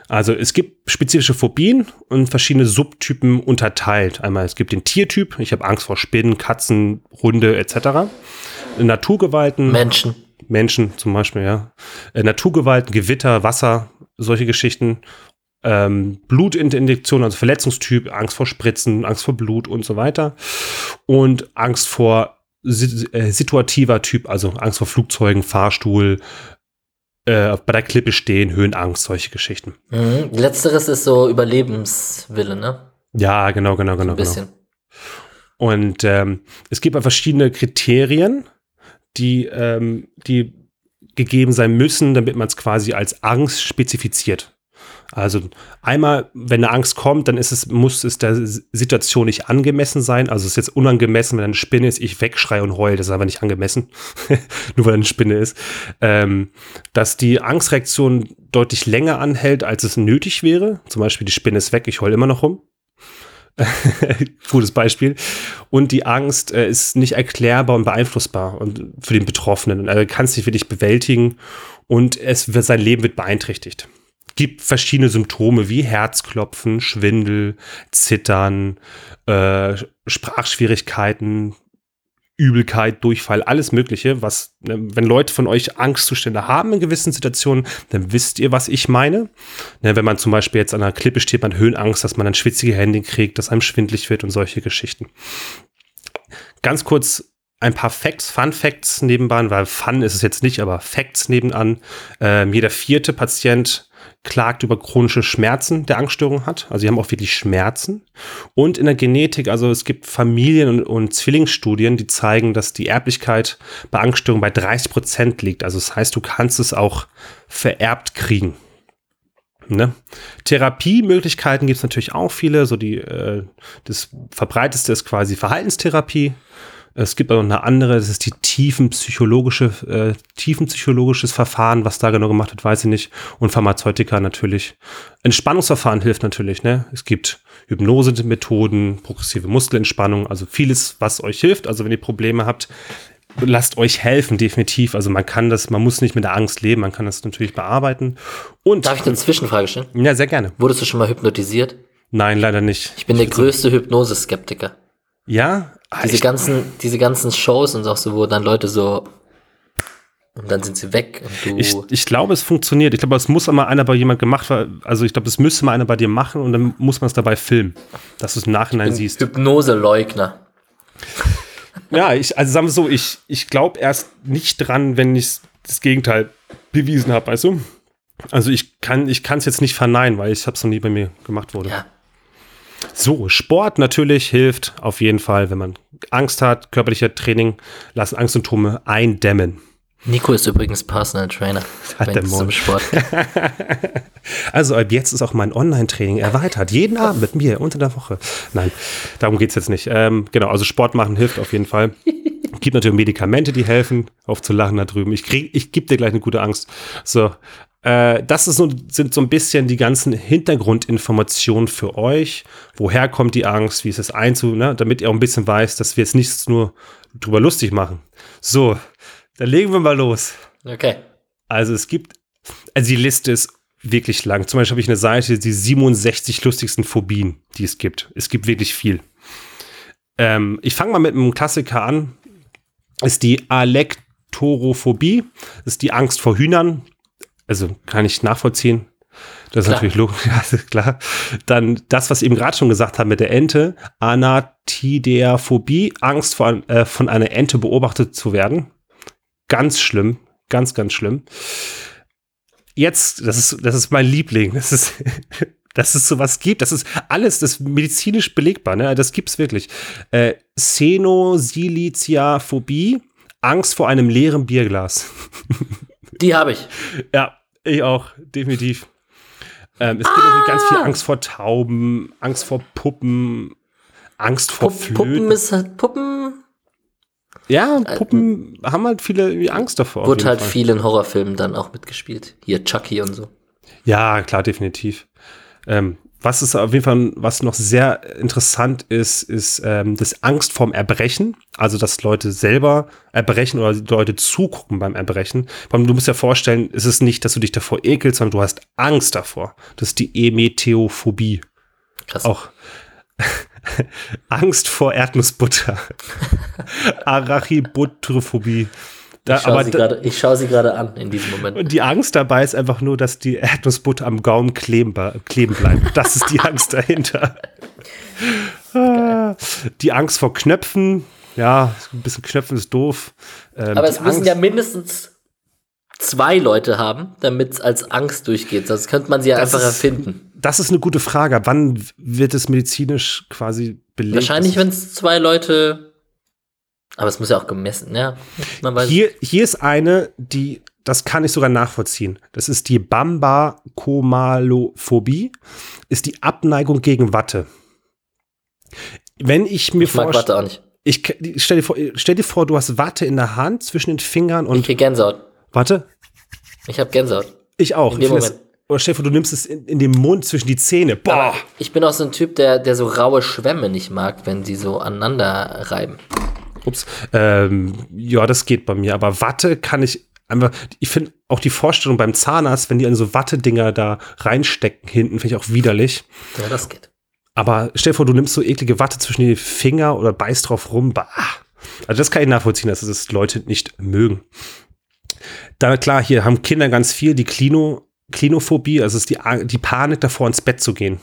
Also es gibt spezifische Phobien und verschiedene Subtypen unterteilt. Einmal es gibt den Tiertyp, ich habe Angst vor Spinnen, Katzen, Hunde etc. Naturgewalten. Menschen. Menschen zum Beispiel, ja. Äh, Naturgewalten, Gewitter, Wasser, solche Geschichten. Ähm, Blutinjektion, also Verletzungstyp, Angst vor Spritzen, Angst vor Blut und so weiter. Und Angst vor äh, situativer Typ, also Angst vor Flugzeugen, Fahrstuhl, äh, bei der Klippe stehen, Höhenangst, solche Geschichten. Mhm. Letzteres ist so Überlebenswille, ne? Ja, genau, genau, genau. Ein bisschen. Genau. Und ähm, es gibt verschiedene Kriterien, die, ähm, die gegeben sein müssen, damit man es quasi als Angst spezifiziert. Also einmal, wenn eine Angst kommt, dann ist es, muss es der Situation nicht angemessen sein. Also es ist jetzt unangemessen, wenn eine Spinne ist, ich wegschreie und heule, das ist aber nicht angemessen, nur weil eine Spinne ist. Ähm, dass die Angstreaktion deutlich länger anhält, als es nötig wäre. Zum Beispiel die Spinne ist weg, ich heule immer noch rum. Gutes Beispiel. Und die Angst äh, ist nicht erklärbar und beeinflussbar und für den Betroffenen. Und er kann es nicht wirklich bewältigen und es wird, sein Leben wird beeinträchtigt. Gibt verschiedene Symptome wie Herzklopfen, Schwindel, Zittern, äh, Sprachschwierigkeiten, Übelkeit, Durchfall, alles Mögliche, was, ne, wenn Leute von euch Angstzustände haben in gewissen Situationen, dann wisst ihr, was ich meine. Ne, wenn man zum Beispiel jetzt an einer Klippe steht, man Höhenangst, dass man dann schwitzige Hände kriegt, dass einem schwindlig wird und solche Geschichten. ganz kurz ein paar Facts, Fun Facts nebenbei, weil Fun ist es jetzt nicht, aber Facts nebenan. Ähm, jeder vierte Patient klagt über chronische Schmerzen, der Angststörung hat. Also sie haben auch wirklich Schmerzen. Und in der Genetik, also es gibt Familien- und, und Zwillingsstudien, die zeigen, dass die Erblichkeit bei Angststörungen bei 30 Prozent liegt. Also das heißt, du kannst es auch vererbt kriegen. Ne? Therapiemöglichkeiten gibt es natürlich auch viele. So die, äh, das verbreiteste ist quasi Verhaltenstherapie. Es gibt auch noch eine andere, das ist die tiefenpsychologische, äh, tiefenpsychologisches Verfahren, was da genau gemacht wird, weiß ich nicht. Und Pharmazeutika natürlich. Entspannungsverfahren hilft natürlich, ne? Es gibt Hypnose-Methoden, progressive Muskelentspannung, also vieles, was euch hilft. Also wenn ihr Probleme habt, lasst euch helfen, definitiv. Also man kann das, man muss nicht mit der Angst leben, man kann das natürlich bearbeiten. Und Darf ich eine Zwischenfrage stellen? Ja, sehr gerne. Wurdest du schon mal hypnotisiert? Nein, leider nicht. Ich bin der größte Hypnose-Skeptiker. Ja? Ah, diese ganzen, diese ganzen Shows und auch so, wo dann Leute so und dann sind sie weg und du. Ich, ich glaube, es funktioniert. Ich glaube, es muss mal einer bei jemand gemacht werden. Also ich glaube, es müsste mal einer bei dir machen und dann muss man es dabei filmen, dass du es im Nachhinein siehst. Hypnose-Leugner. Ja, ich, also sagen wir so, ich, ich glaube erst nicht dran, wenn ich das Gegenteil bewiesen habe, weißt du? Also ich kann ich es jetzt nicht verneinen, weil ich habe es noch nie bei mir gemacht wurde. Ja. So, Sport natürlich hilft auf jeden Fall, wenn man Angst hat, körperlicher Training, lassen Angstsymptome eindämmen. Nico ist übrigens Personal Trainer. Hat der zum Sport. also ab jetzt ist auch mein Online-Training erweitert. Jeden Abend mit mir unter der Woche. Nein, darum geht es jetzt nicht. Ähm, genau, also Sport machen hilft auf jeden Fall. Gibt natürlich Medikamente, die helfen, aufzulachen da drüben. Ich, krieg, ich gebe dir gleich eine gute Angst. So, das ist so, sind so ein bisschen die ganzen Hintergrundinformationen für euch. Woher kommt die Angst? Wie ist es einzu, ne? damit ihr auch ein bisschen weiß, dass wir jetzt nichts nur drüber lustig machen. So, dann legen wir mal los. Okay. Also es gibt, also die Liste ist wirklich lang. Zum Beispiel habe ich eine Seite, die 67 lustigsten Phobien, die es gibt. Es gibt wirklich viel. Ähm, ich fange mal mit einem Klassiker an. Ist die Alektorophobie. Das ist die Angst vor Hühnern. Also kann ich nachvollziehen. Das ist klar. natürlich logisch, ja, klar. Dann das, was ich eben gerade schon gesagt habe mit der Ente, Anatideaphobie, Angst vor, äh, von einer Ente beobachtet zu werden. Ganz schlimm, ganz, ganz schlimm. Jetzt, das ist, das ist mein Liebling. Das ist, dass es sowas gibt. Das ist alles, das ist medizinisch belegbar, ne? Das gibt's wirklich. Äh, Xenosiliciaphobie, Angst vor einem leeren Bierglas. Die habe ich. Ja, ich auch, definitiv. Ähm, es gibt ah. natürlich ganz viel Angst vor Tauben, Angst vor Puppen, Angst vor Pup Flöten. Puppen ist halt Puppen. Ja, Puppen äh, haben halt viele Angst davor. Wurde halt Fall. viel in Horrorfilmen dann auch mitgespielt. Hier Chucky und so. Ja, klar, definitiv. Ähm, was ist auf jeden Fall, was noch sehr interessant ist, ist ähm, das Angst vorm Erbrechen. Also, dass Leute selber erbrechen oder Leute zugucken beim Erbrechen. Du musst dir vorstellen, es ist nicht, dass du dich davor ekelst, sondern du hast Angst davor. Das ist die Emeteophobie. Krass. Auch Angst vor Erdnussbutter. Arachibutrophobie. Da, ich schaue sie gerade an in diesem Moment. Und die Angst dabei ist einfach nur, dass die Erdnussbutter am Gaumen kleben, kleben bleibt. Das ist die Angst dahinter. die Angst vor Knöpfen. Ja, ein bisschen Knöpfen ist doof. Ähm, Aber es müssen Angst, ja mindestens zwei Leute haben, damit es als Angst durchgeht. Sonst könnte man sie ja einfach ist, erfinden. Das ist eine gute Frage. Wann wird es medizinisch quasi belegt? Wahrscheinlich, wenn es zwei Leute aber es muss ja auch gemessen, ja. Hier, hier ist eine, die, das kann ich sogar nachvollziehen. Das ist die Bamba-Komalophobie, ist die Abneigung gegen Watte. Wenn ich mir vorstelle. Watte auch nicht. Ich, stell, dir vor, stell dir vor, du hast Watte in der Hand zwischen den Fingern und. Ich krieg Gänsehaut. Warte. Ich habe Gänsehaut. Ich auch. In dem Moment. oder stell dir vor, du nimmst es in, in den Mund zwischen die Zähne. Boah. Aber ich bin auch so ein Typ, der, der so raue Schwämme nicht mag, wenn sie so aneinander reiben. Ups. Ähm, ja, das geht bei mir. Aber Watte kann ich einfach, ich finde auch die Vorstellung beim Zahnarzt, wenn die an so Wattedinger da reinstecken hinten, finde ich auch widerlich. Ja, das geht. Aber stell dir vor, du nimmst so eklige Watte zwischen die Finger oder beißt drauf rum. Bah. Also das kann ich nachvollziehen, dass das Leute nicht mögen. Da klar, hier haben Kinder ganz viel die Klino, Klinophobie, also es ist die, die Panik davor, ins Bett zu gehen.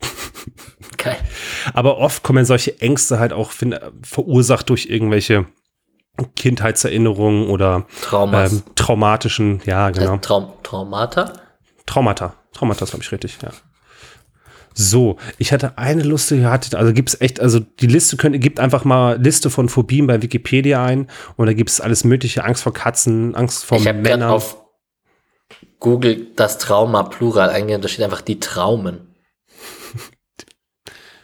Geil. Aber oft kommen solche Ängste halt auch find, verursacht durch irgendwelche Kindheitserinnerungen oder ähm, traumatischen, ja, genau. Äh, Traum Traumata? Traumata. Traumata ist, glaube ich, richtig, ja. So, ich hatte eine lustige, hatte, also gibt es echt, also die Liste könnt, gibt einfach mal Liste von Phobien bei Wikipedia ein und da gibt es alles mögliche, Angst vor Katzen, Angst vor ich Männern. auf Google das Trauma Plural eingehen, da steht einfach die Traumen.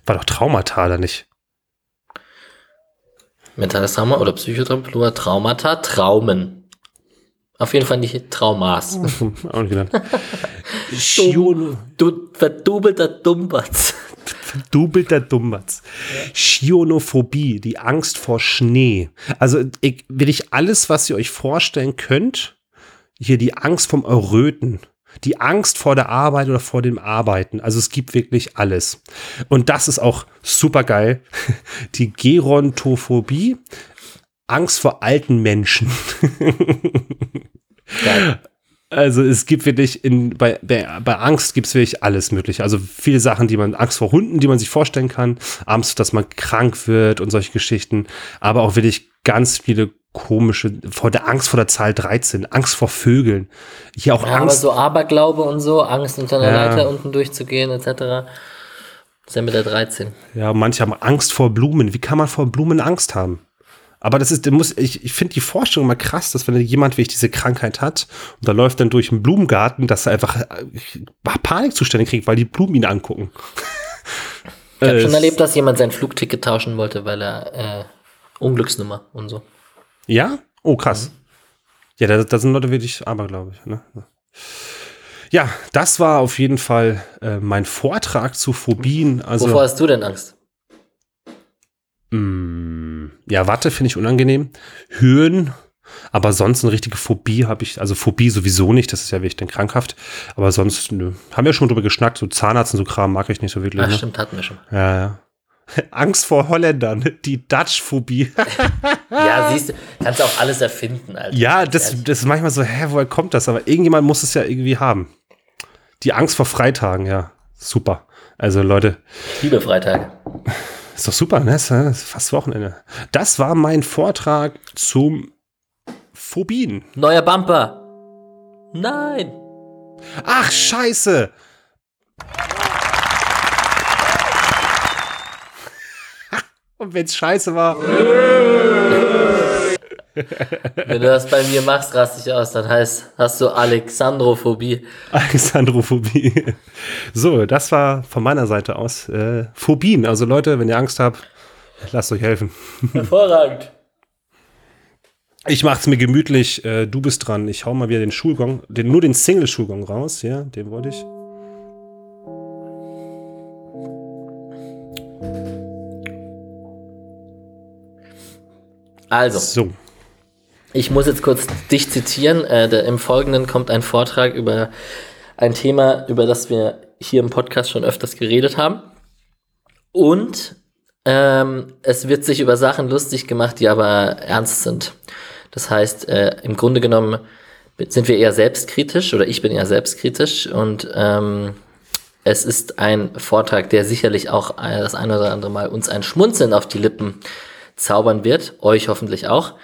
War doch Traumata, oder nicht? Mentales Trauma oder Psychotrauma, Traumata, Traumen. Auf jeden Fall nicht Traumas. Auch nicht gedacht. Dumm, du verdubelter Dummbatz. Verdubelter Dummbatz. Ja. Schionophobie, die Angst vor Schnee. Also ich, will ich alles, was ihr euch vorstellen könnt, hier die Angst vom Erröten, die Angst vor der Arbeit oder vor dem Arbeiten. Also es gibt wirklich alles. Und das ist auch super geil. Die Gerontophobie, Angst vor alten Menschen. Geil. Also es gibt wirklich in, bei, bei, Angst gibt es wirklich alles mögliche. Also viele Sachen, die man, Angst vor Hunden, die man sich vorstellen kann, Angst, dass man krank wird und solche Geschichten, aber auch wirklich ganz viele komische, vor der Angst vor der Zahl 13, Angst vor Vögeln. Hier auch ja, Angst. Aber so Aberglaube und so, Angst unter einer ja. Leiter unten durchzugehen, etc. Das ist ja mit der 13. Ja, manche haben Angst vor Blumen. Wie kann man vor Blumen Angst haben? Aber das ist, muss, ich, ich finde die Vorstellung immer krass, dass wenn jemand wirklich diese Krankheit hat und da läuft dann durch einen Blumengarten, dass er einfach äh, Panikzustände kriegt, weil die Blumen ihn angucken. Ich habe schon erlebt, dass jemand sein Flugticket tauschen wollte, weil er äh, Unglücksnummer und so. Ja? Oh, krass. Mhm. Ja, da, da, sind Leute wirklich aber, glaube ich. Ne? Ja, das war auf jeden Fall äh, mein Vortrag zu Phobien. Also, Wovor hast du denn Angst? Mm, ja, Watte finde ich unangenehm. Höhen, aber sonst eine richtige Phobie habe ich, also Phobie sowieso nicht, das ist ja wirklich dann krankhaft. Aber sonst, nö. Haben wir schon drüber geschnackt, so Zahnarzt und so Kram mag ich nicht so wirklich. Ach, ne? stimmt, hatten wir schon. Ja, ja. Angst vor Holländern, die Dutch-Phobie. ja, siehst du, kannst auch alles erfinden. Alter. Ja, das, das ist manchmal so, hä, woher kommt das? Aber irgendjemand muss es ja irgendwie haben. Die Angst vor Freitagen, ja, super. Also Leute. Liebe Freitage. Ist doch super, ne? Ist fast Wochenende. Das war mein Vortrag zum Phobien. Neuer Bumper. Nein. Ach, scheiße. Und wenn's scheiße war. Wenn du das bei mir machst, raste ich aus, dann heißt, hast du Alexandrophobie. Alexandrophobie. So, das war von meiner Seite aus äh, Phobien. Also Leute, wenn ihr Angst habt, lasst euch helfen. Hervorragend. Ich mach's mir gemütlich. Äh, du bist dran. Ich hau mal wieder den Schulgong, den, nur den Single-Schulgong raus. Ja, den wollte ich. Also. So. Ich muss jetzt kurz dich zitieren. Äh, der, Im Folgenden kommt ein Vortrag über ein Thema, über das wir hier im Podcast schon öfters geredet haben. Und ähm, es wird sich über Sachen lustig gemacht, die aber ernst sind. Das heißt, äh, im Grunde genommen sind wir eher selbstkritisch oder ich bin eher selbstkritisch und ähm, es ist ein Vortrag, der sicherlich auch das eine oder andere Mal uns ein Schmunzeln auf die Lippen zaubern wird, euch hoffentlich auch.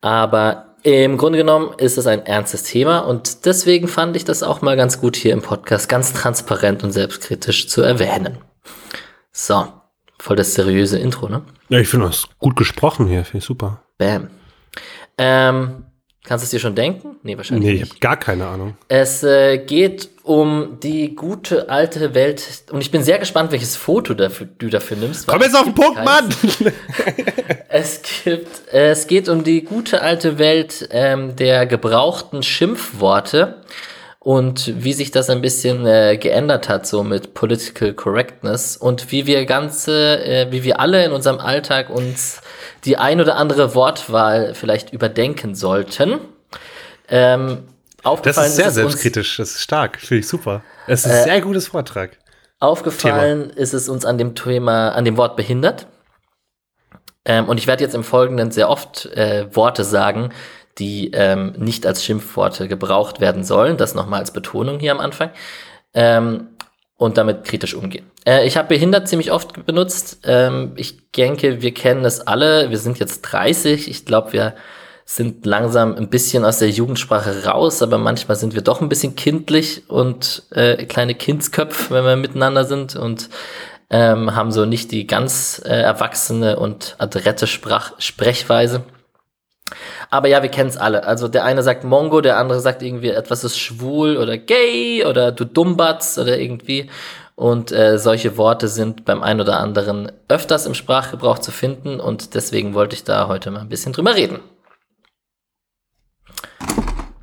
Aber im Grunde genommen ist es ein ernstes Thema und deswegen fand ich das auch mal ganz gut hier im Podcast ganz transparent und selbstkritisch zu erwähnen. So, voll das seriöse Intro, ne? Ja, ich finde das gut gesprochen hier, finde ich super. Bam. Ähm, Kannst du es dir schon denken? Nee, wahrscheinlich nee, nicht. Nee, ich habe gar keine Ahnung. Es äh, geht um die gute alte Welt und ich bin sehr gespannt, welches Foto dafür, du dafür nimmst. Komm jetzt auf den Punkt, Mann! es, gibt, es geht um die gute alte Welt ähm, der gebrauchten Schimpfworte und wie sich das ein bisschen äh, geändert hat, so mit Political Correctness und wie wir ganze, äh, wie wir alle in unserem Alltag uns die ein oder andere Wortwahl vielleicht überdenken sollten. Ähm, das ist sehr ist selbstkritisch, das ist stark, finde ich super. Es ist ein äh, sehr gutes Vortrag. Aufgefallen Thema. ist es uns an dem Thema, an dem Wort behindert. Ähm, und ich werde jetzt im Folgenden sehr oft äh, Worte sagen, die ähm, nicht als Schimpfworte gebraucht werden sollen. Das nochmal als Betonung hier am Anfang. Ähm, und damit kritisch umgehen. Äh, ich habe behindert ziemlich oft benutzt. Ähm, ich denke, wir kennen es alle. Wir sind jetzt 30. Ich glaube, wir sind langsam ein bisschen aus der Jugendsprache raus, aber manchmal sind wir doch ein bisschen kindlich und äh, kleine Kindsköpfe, wenn wir miteinander sind und ähm, haben so nicht die ganz äh, erwachsene und adrette Sprach Sprechweise. Aber ja, wir kennen es alle. Also der eine sagt Mongo, der andere sagt irgendwie etwas ist schwul oder gay oder du Dummbatz oder irgendwie. Und äh, solche Worte sind beim einen oder anderen öfters im Sprachgebrauch zu finden und deswegen wollte ich da heute mal ein bisschen drüber reden.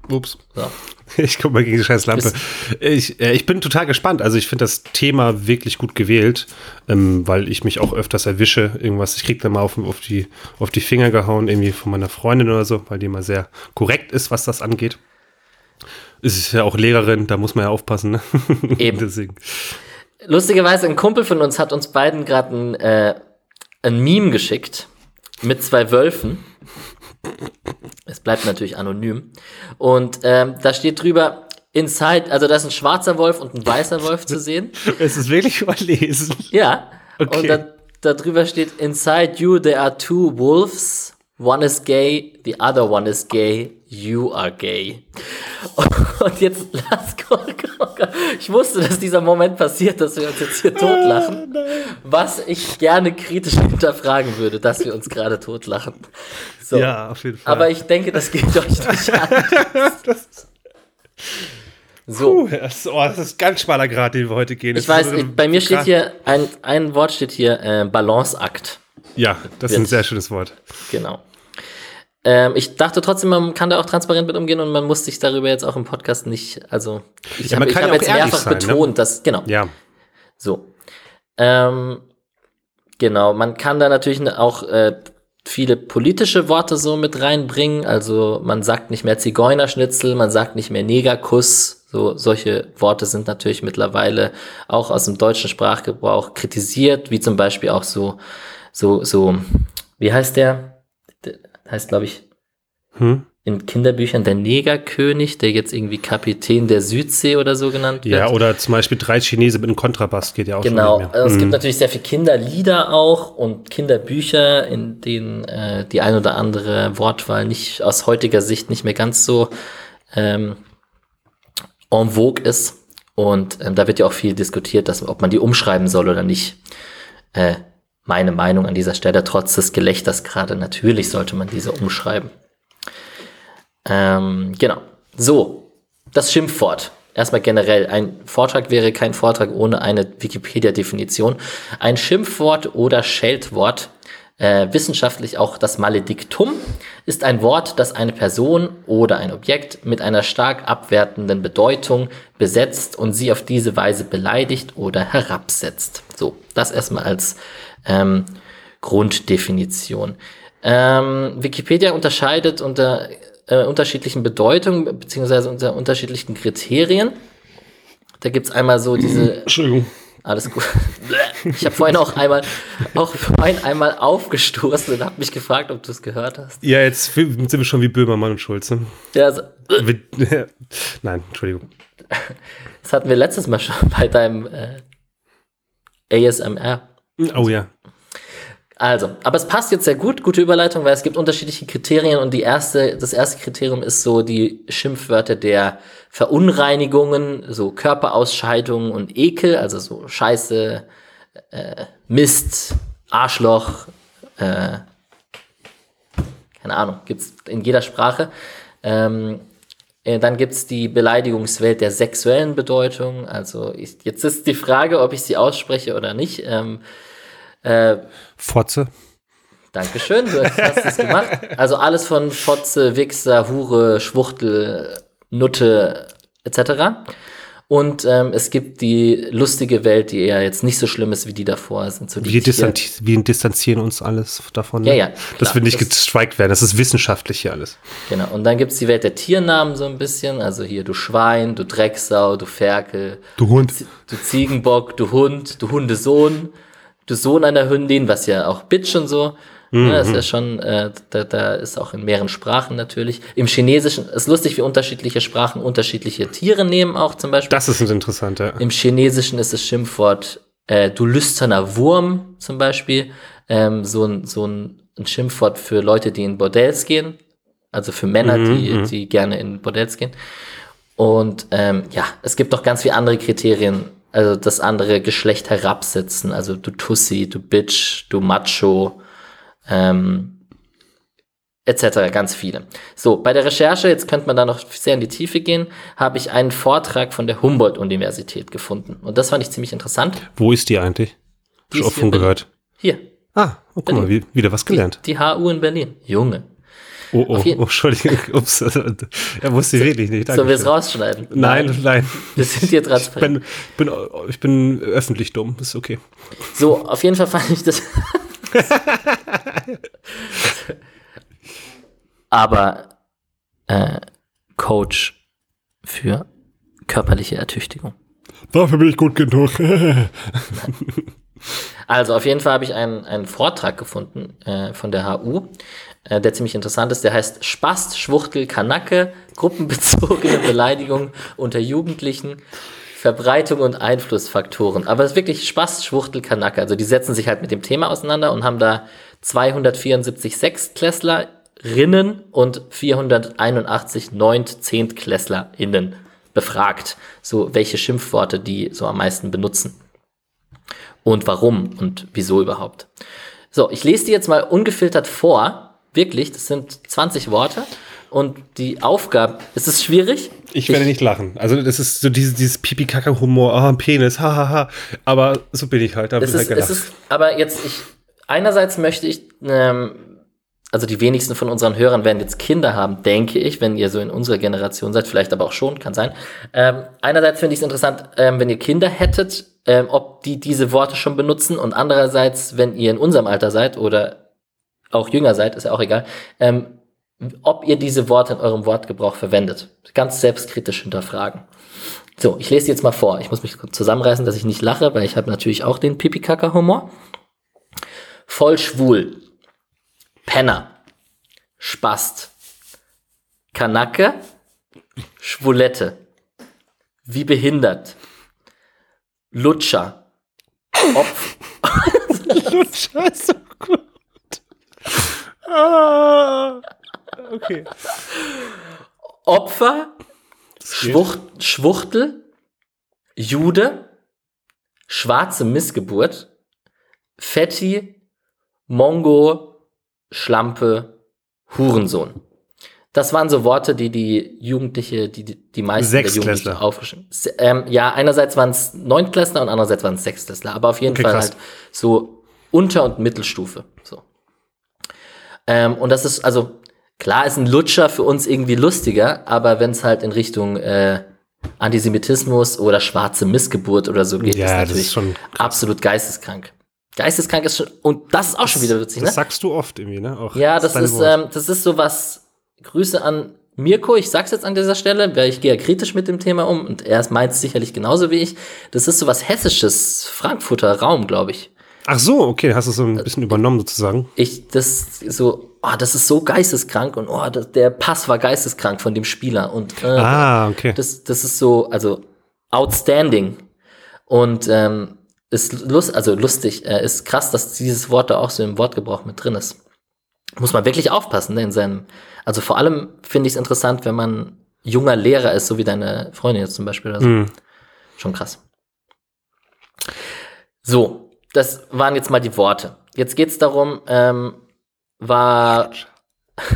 Ups. So. Ich guck mal gegen die scheiß Lampe. Ich, äh, ich bin total gespannt. Also ich finde das Thema wirklich gut gewählt, ähm, weil ich mich auch öfters erwische. Irgendwas, ich krieg da mal auf, auf, die, auf die Finger gehauen, irgendwie von meiner Freundin oder so, weil die immer sehr korrekt ist, was das angeht. Es ist ja auch Lehrerin, da muss man ja aufpassen. Ne? Eben. Deswegen. Lustigerweise, ein Kumpel von uns hat uns beiden gerade ein, äh, ein Meme geschickt mit zwei Wölfen. Es bleibt natürlich anonym. Und ähm, da steht drüber, Inside, also da ist ein schwarzer Wolf und ein weißer Wolf zu sehen. Es ist wirklich überlesen. Ja. Okay. Und da, da drüber steht, Inside you there are two wolves. One is gay, the other one is gay, you are gay. Und jetzt lass Ich wusste, dass dieser Moment passiert, dass wir uns jetzt hier totlachen. Was ich gerne kritisch hinterfragen würde, dass wir uns gerade totlachen. So. Ja, auf jeden Fall. Aber ich denke, das geht euch nicht an. so. Puh, das, oh, das ist ganz schmaler Grad, den wir heute gehen. Ich weiß, ich, bei mir steht hier, ein, ein Wort steht hier, äh, Balanceakt. Ja, das ist ein sehr schönes Wort. Genau. Ähm, ich dachte trotzdem, man kann da auch transparent mit umgehen und man muss sich darüber jetzt auch im Podcast nicht, also ich ja, habe hab ja jetzt mehrfach sein, ne? betont, ne? dass, genau. Ja. So. Ähm, genau, man kann da natürlich auch äh, viele politische Worte so mit reinbringen. Also man sagt nicht mehr Zigeunerschnitzel, man sagt nicht mehr Negerkuss. So solche Worte sind natürlich mittlerweile auch aus dem deutschen Sprachgebrauch kritisiert, wie zum Beispiel auch so so so wie heißt der? Heißt glaube ich hm? in Kinderbüchern der Negerkönig, der jetzt irgendwie Kapitän der Südsee oder so genannt wird. Ja, oder zum Beispiel drei Chinesen mit einem Kontrabass geht ja auch genau. Genau, also es mhm. gibt natürlich sehr viele Kinderlieder auch und Kinderbücher, in denen äh, die ein oder andere Wortwahl nicht aus heutiger Sicht nicht mehr ganz so ähm, en vogue ist. Und ähm, da wird ja auch viel diskutiert, dass, ob man die umschreiben soll oder nicht. Äh, meine Meinung an dieser Stelle, trotz des Gelächters gerade, natürlich sollte man diese umschreiben. Ähm, genau. So, das Schimpfwort. Erstmal generell, ein Vortrag wäre kein Vortrag ohne eine Wikipedia-Definition. Ein Schimpfwort oder Scheltwort, äh, wissenschaftlich auch das Malediktum, ist ein Wort, das eine Person oder ein Objekt mit einer stark abwertenden Bedeutung besetzt und sie auf diese Weise beleidigt oder herabsetzt. So, das erstmal als ähm, Grunddefinition. Ähm, Wikipedia unterscheidet unter äh, unterschiedlichen Bedeutungen beziehungsweise unter unterschiedlichen Kriterien. Da gibt es einmal so diese. Entschuldigung. Alles gut. Ich habe vorhin auch einmal, auch vorhin einmal aufgestoßen und habe mich gefragt, ob du es gehört hast. Ja, jetzt sind wir schon wie Böhmermann und Schulze. Ja, also, Nein, Entschuldigung. Das hatten wir letztes Mal schon bei deinem äh, ASMR. Oh ja. Also, aber es passt jetzt sehr gut, gute Überleitung, weil es gibt unterschiedliche Kriterien und die erste, das erste Kriterium ist so die Schimpfwörter der Verunreinigungen, so Körperausscheidungen und Ekel, also so Scheiße, äh, Mist, Arschloch, äh, keine Ahnung, gibt's in jeder Sprache. Ähm, äh, dann gibt's die Beleidigungswelt der sexuellen Bedeutung. Also ich, jetzt ist die Frage, ob ich sie ausspreche oder nicht. Ähm, äh, Fotze. Dankeschön, du hast es gemacht. Also alles von Fotze, Wichser, Hure, Schwuchtel, Nutte etc. Und ähm, es gibt die lustige Welt, die eher jetzt nicht so schlimm ist wie die davor. Sind so die wir, distanzi wir distanzieren uns alles davon. Ne? Ja, ja. Das will nicht gestrikt werden, das ist wissenschaftlich hier alles. Genau, und dann gibt es die Welt der Tiernamen so ein bisschen. Also hier du Schwein, du Drecksau, du Ferkel. Du Hund. Du Ziegenbock, du Hund, du Hundesohn du Sohn einer Hündin, was ja auch Bitch und so. Mhm. Ja, das ist ja schon, äh, da, da ist auch in mehreren Sprachen natürlich. Im Chinesischen ist lustig, wie unterschiedliche Sprachen unterschiedliche Tiere nehmen, auch zum Beispiel. Das ist interessant, ja. Im Chinesischen ist das Schimpfwort äh, du lüsterner Wurm zum Beispiel, ähm, so, ein, so ein, ein Schimpfwort für Leute, die in Bordells gehen, also für Männer, mhm, die, mhm. die gerne in Bordells gehen. Und ähm, ja, es gibt noch ganz viele andere Kriterien, also das andere Geschlecht herabsetzen, also du Tussi, du Bitch, du Macho, ähm, etc. Ganz viele. So, bei der Recherche, jetzt könnte man da noch sehr in die Tiefe gehen, habe ich einen Vortrag von der Humboldt-Universität gefunden. Und das fand ich ziemlich interessant. Wo ist die eigentlich? Die Schon offen gehört. Hier. Ah, oh, guck mal, wieder was gelernt. Die, die HU in Berlin. Junge. Oh, oh, oh, Entschuldigung. Ups. Er wusste so, wirklich nicht. Sollen wir es rausschneiden? Nein, nein, nein. Wir sind hier transparent. Ich bin, bin, ich bin öffentlich dumm, ist okay. So, auf jeden Fall fand ich das. Aber äh, Coach für körperliche Ertüchtigung. Dafür bin ich gut genug. also auf jeden Fall habe ich einen, einen Vortrag gefunden äh, von der HU, äh, der ziemlich interessant ist. Der heißt Spast, Schwuchtel, Kanacke, gruppenbezogene Beleidigung unter Jugendlichen. Verbreitung und Einflussfaktoren. Aber es ist wirklich Spaß, Schwuchtel, Kanacke. Also die setzen sich halt mit dem Thema auseinander und haben da 274 Sechstklässlerinnen und 481 Neunt-, ZehntklässlerInnen befragt. So, welche Schimpfworte die so am meisten benutzen. Und warum und wieso überhaupt. So, ich lese die jetzt mal ungefiltert vor. Wirklich, das sind 20 Worte. Und die Aufgabe, ist es schwierig? Ich werde ich, nicht lachen. Also das ist so dieses, dieses Pipi-Kaka-Humor, ah, oh, Penis, hahaha. Ha, ha. Aber so bin ich halt, da ist, halt es ist, Aber jetzt, ich, einerseits möchte ich, ähm, also die wenigsten von unseren Hörern werden jetzt Kinder haben, denke ich, wenn ihr so in unserer Generation seid, vielleicht aber auch schon, kann sein. Ähm, einerseits finde ich es interessant, ähm, wenn ihr Kinder hättet, ähm, ob die diese Worte schon benutzen und andererseits, wenn ihr in unserem Alter seid oder auch jünger seid, ist ja auch egal, ähm, ob ihr diese Worte in eurem Wortgebrauch verwendet. Ganz selbstkritisch hinterfragen. So, ich lese jetzt mal vor. Ich muss mich zusammenreißen, dass ich nicht lache, weil ich habe natürlich auch den Pipi-Kaka-Humor. Voll schwul. Penner. Spast. Kanacke. Schwulette. Wie behindert. Lutscher. Opf. Lutscher ist so gut. Ah. Okay. Opfer, Schwucht, Schwuchtel, Jude, schwarze Missgeburt, Fetti, Mongo, Schlampe, Hurensohn. Das waren so Worte, die die Jugendliche, die die, die meisten der Jugendlichen aufgeschrieben ähm, Ja, einerseits waren es Neuntklässler und andererseits waren es Sechstklässler, aber auf jeden okay, Fall krass. halt so Unter- und Mittelstufe. So. Ähm, und das ist, also Klar ist ein Lutscher für uns irgendwie lustiger, aber wenn es halt in Richtung äh, Antisemitismus oder schwarze Missgeburt oder so geht, ja, ist natürlich ist schon absolut geisteskrank. Geisteskrank ist schon, und das ist auch schon wieder witzig, ne? Das sagst du oft irgendwie, ne? Auch ja, das, ist, ähm, das ist so was, Grüße an Mirko, ich sag's jetzt an dieser Stelle, weil ich gehe ja kritisch mit dem Thema um und er meint es sicherlich genauso wie ich. Das ist so was hessisches, Frankfurter Raum, glaube ich. Ach so, okay, hast du so ein bisschen übernommen sozusagen. Ich, das so, oh, das ist so geisteskrank und oh, das, der Pass war geisteskrank von dem Spieler und äh, ah, okay. das, das ist so, also outstanding und ähm, ist lust, also lustig, äh, ist krass, dass dieses Wort da auch so im Wortgebrauch mit drin ist. Muss man wirklich aufpassen, ne, in seinem, also vor allem finde ich es interessant, wenn man junger Lehrer ist, so wie deine Freundin jetzt zum Beispiel oder so. Mm. Schon krass. So, das waren jetzt mal die Worte. Jetzt geht's darum, ähm, war.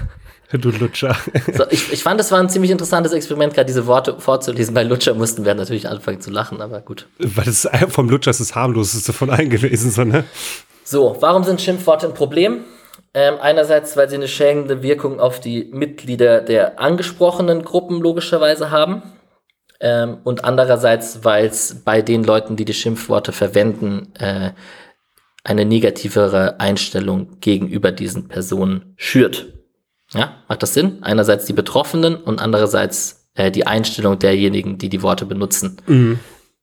Du Lutscher. so, ich, ich fand, das war ein ziemlich interessantes Experiment, gerade diese Worte vorzulesen. Bei Lutscher mussten wir natürlich anfangen zu lachen, aber gut. Weil das vom Lutscher ist das harmloseste von allen gewesen, so, ne? So, warum sind Schimpfworte ein Problem? Ähm, einerseits, weil sie eine schädigende Wirkung auf die Mitglieder der angesprochenen Gruppen logischerweise haben. Ähm, und andererseits, weil es bei den Leuten, die die Schimpfworte verwenden, äh, eine negativere Einstellung gegenüber diesen Personen schürt. Ja, macht das Sinn? Einerseits die Betroffenen und andererseits äh, die Einstellung derjenigen, die die Worte benutzen. Mhm.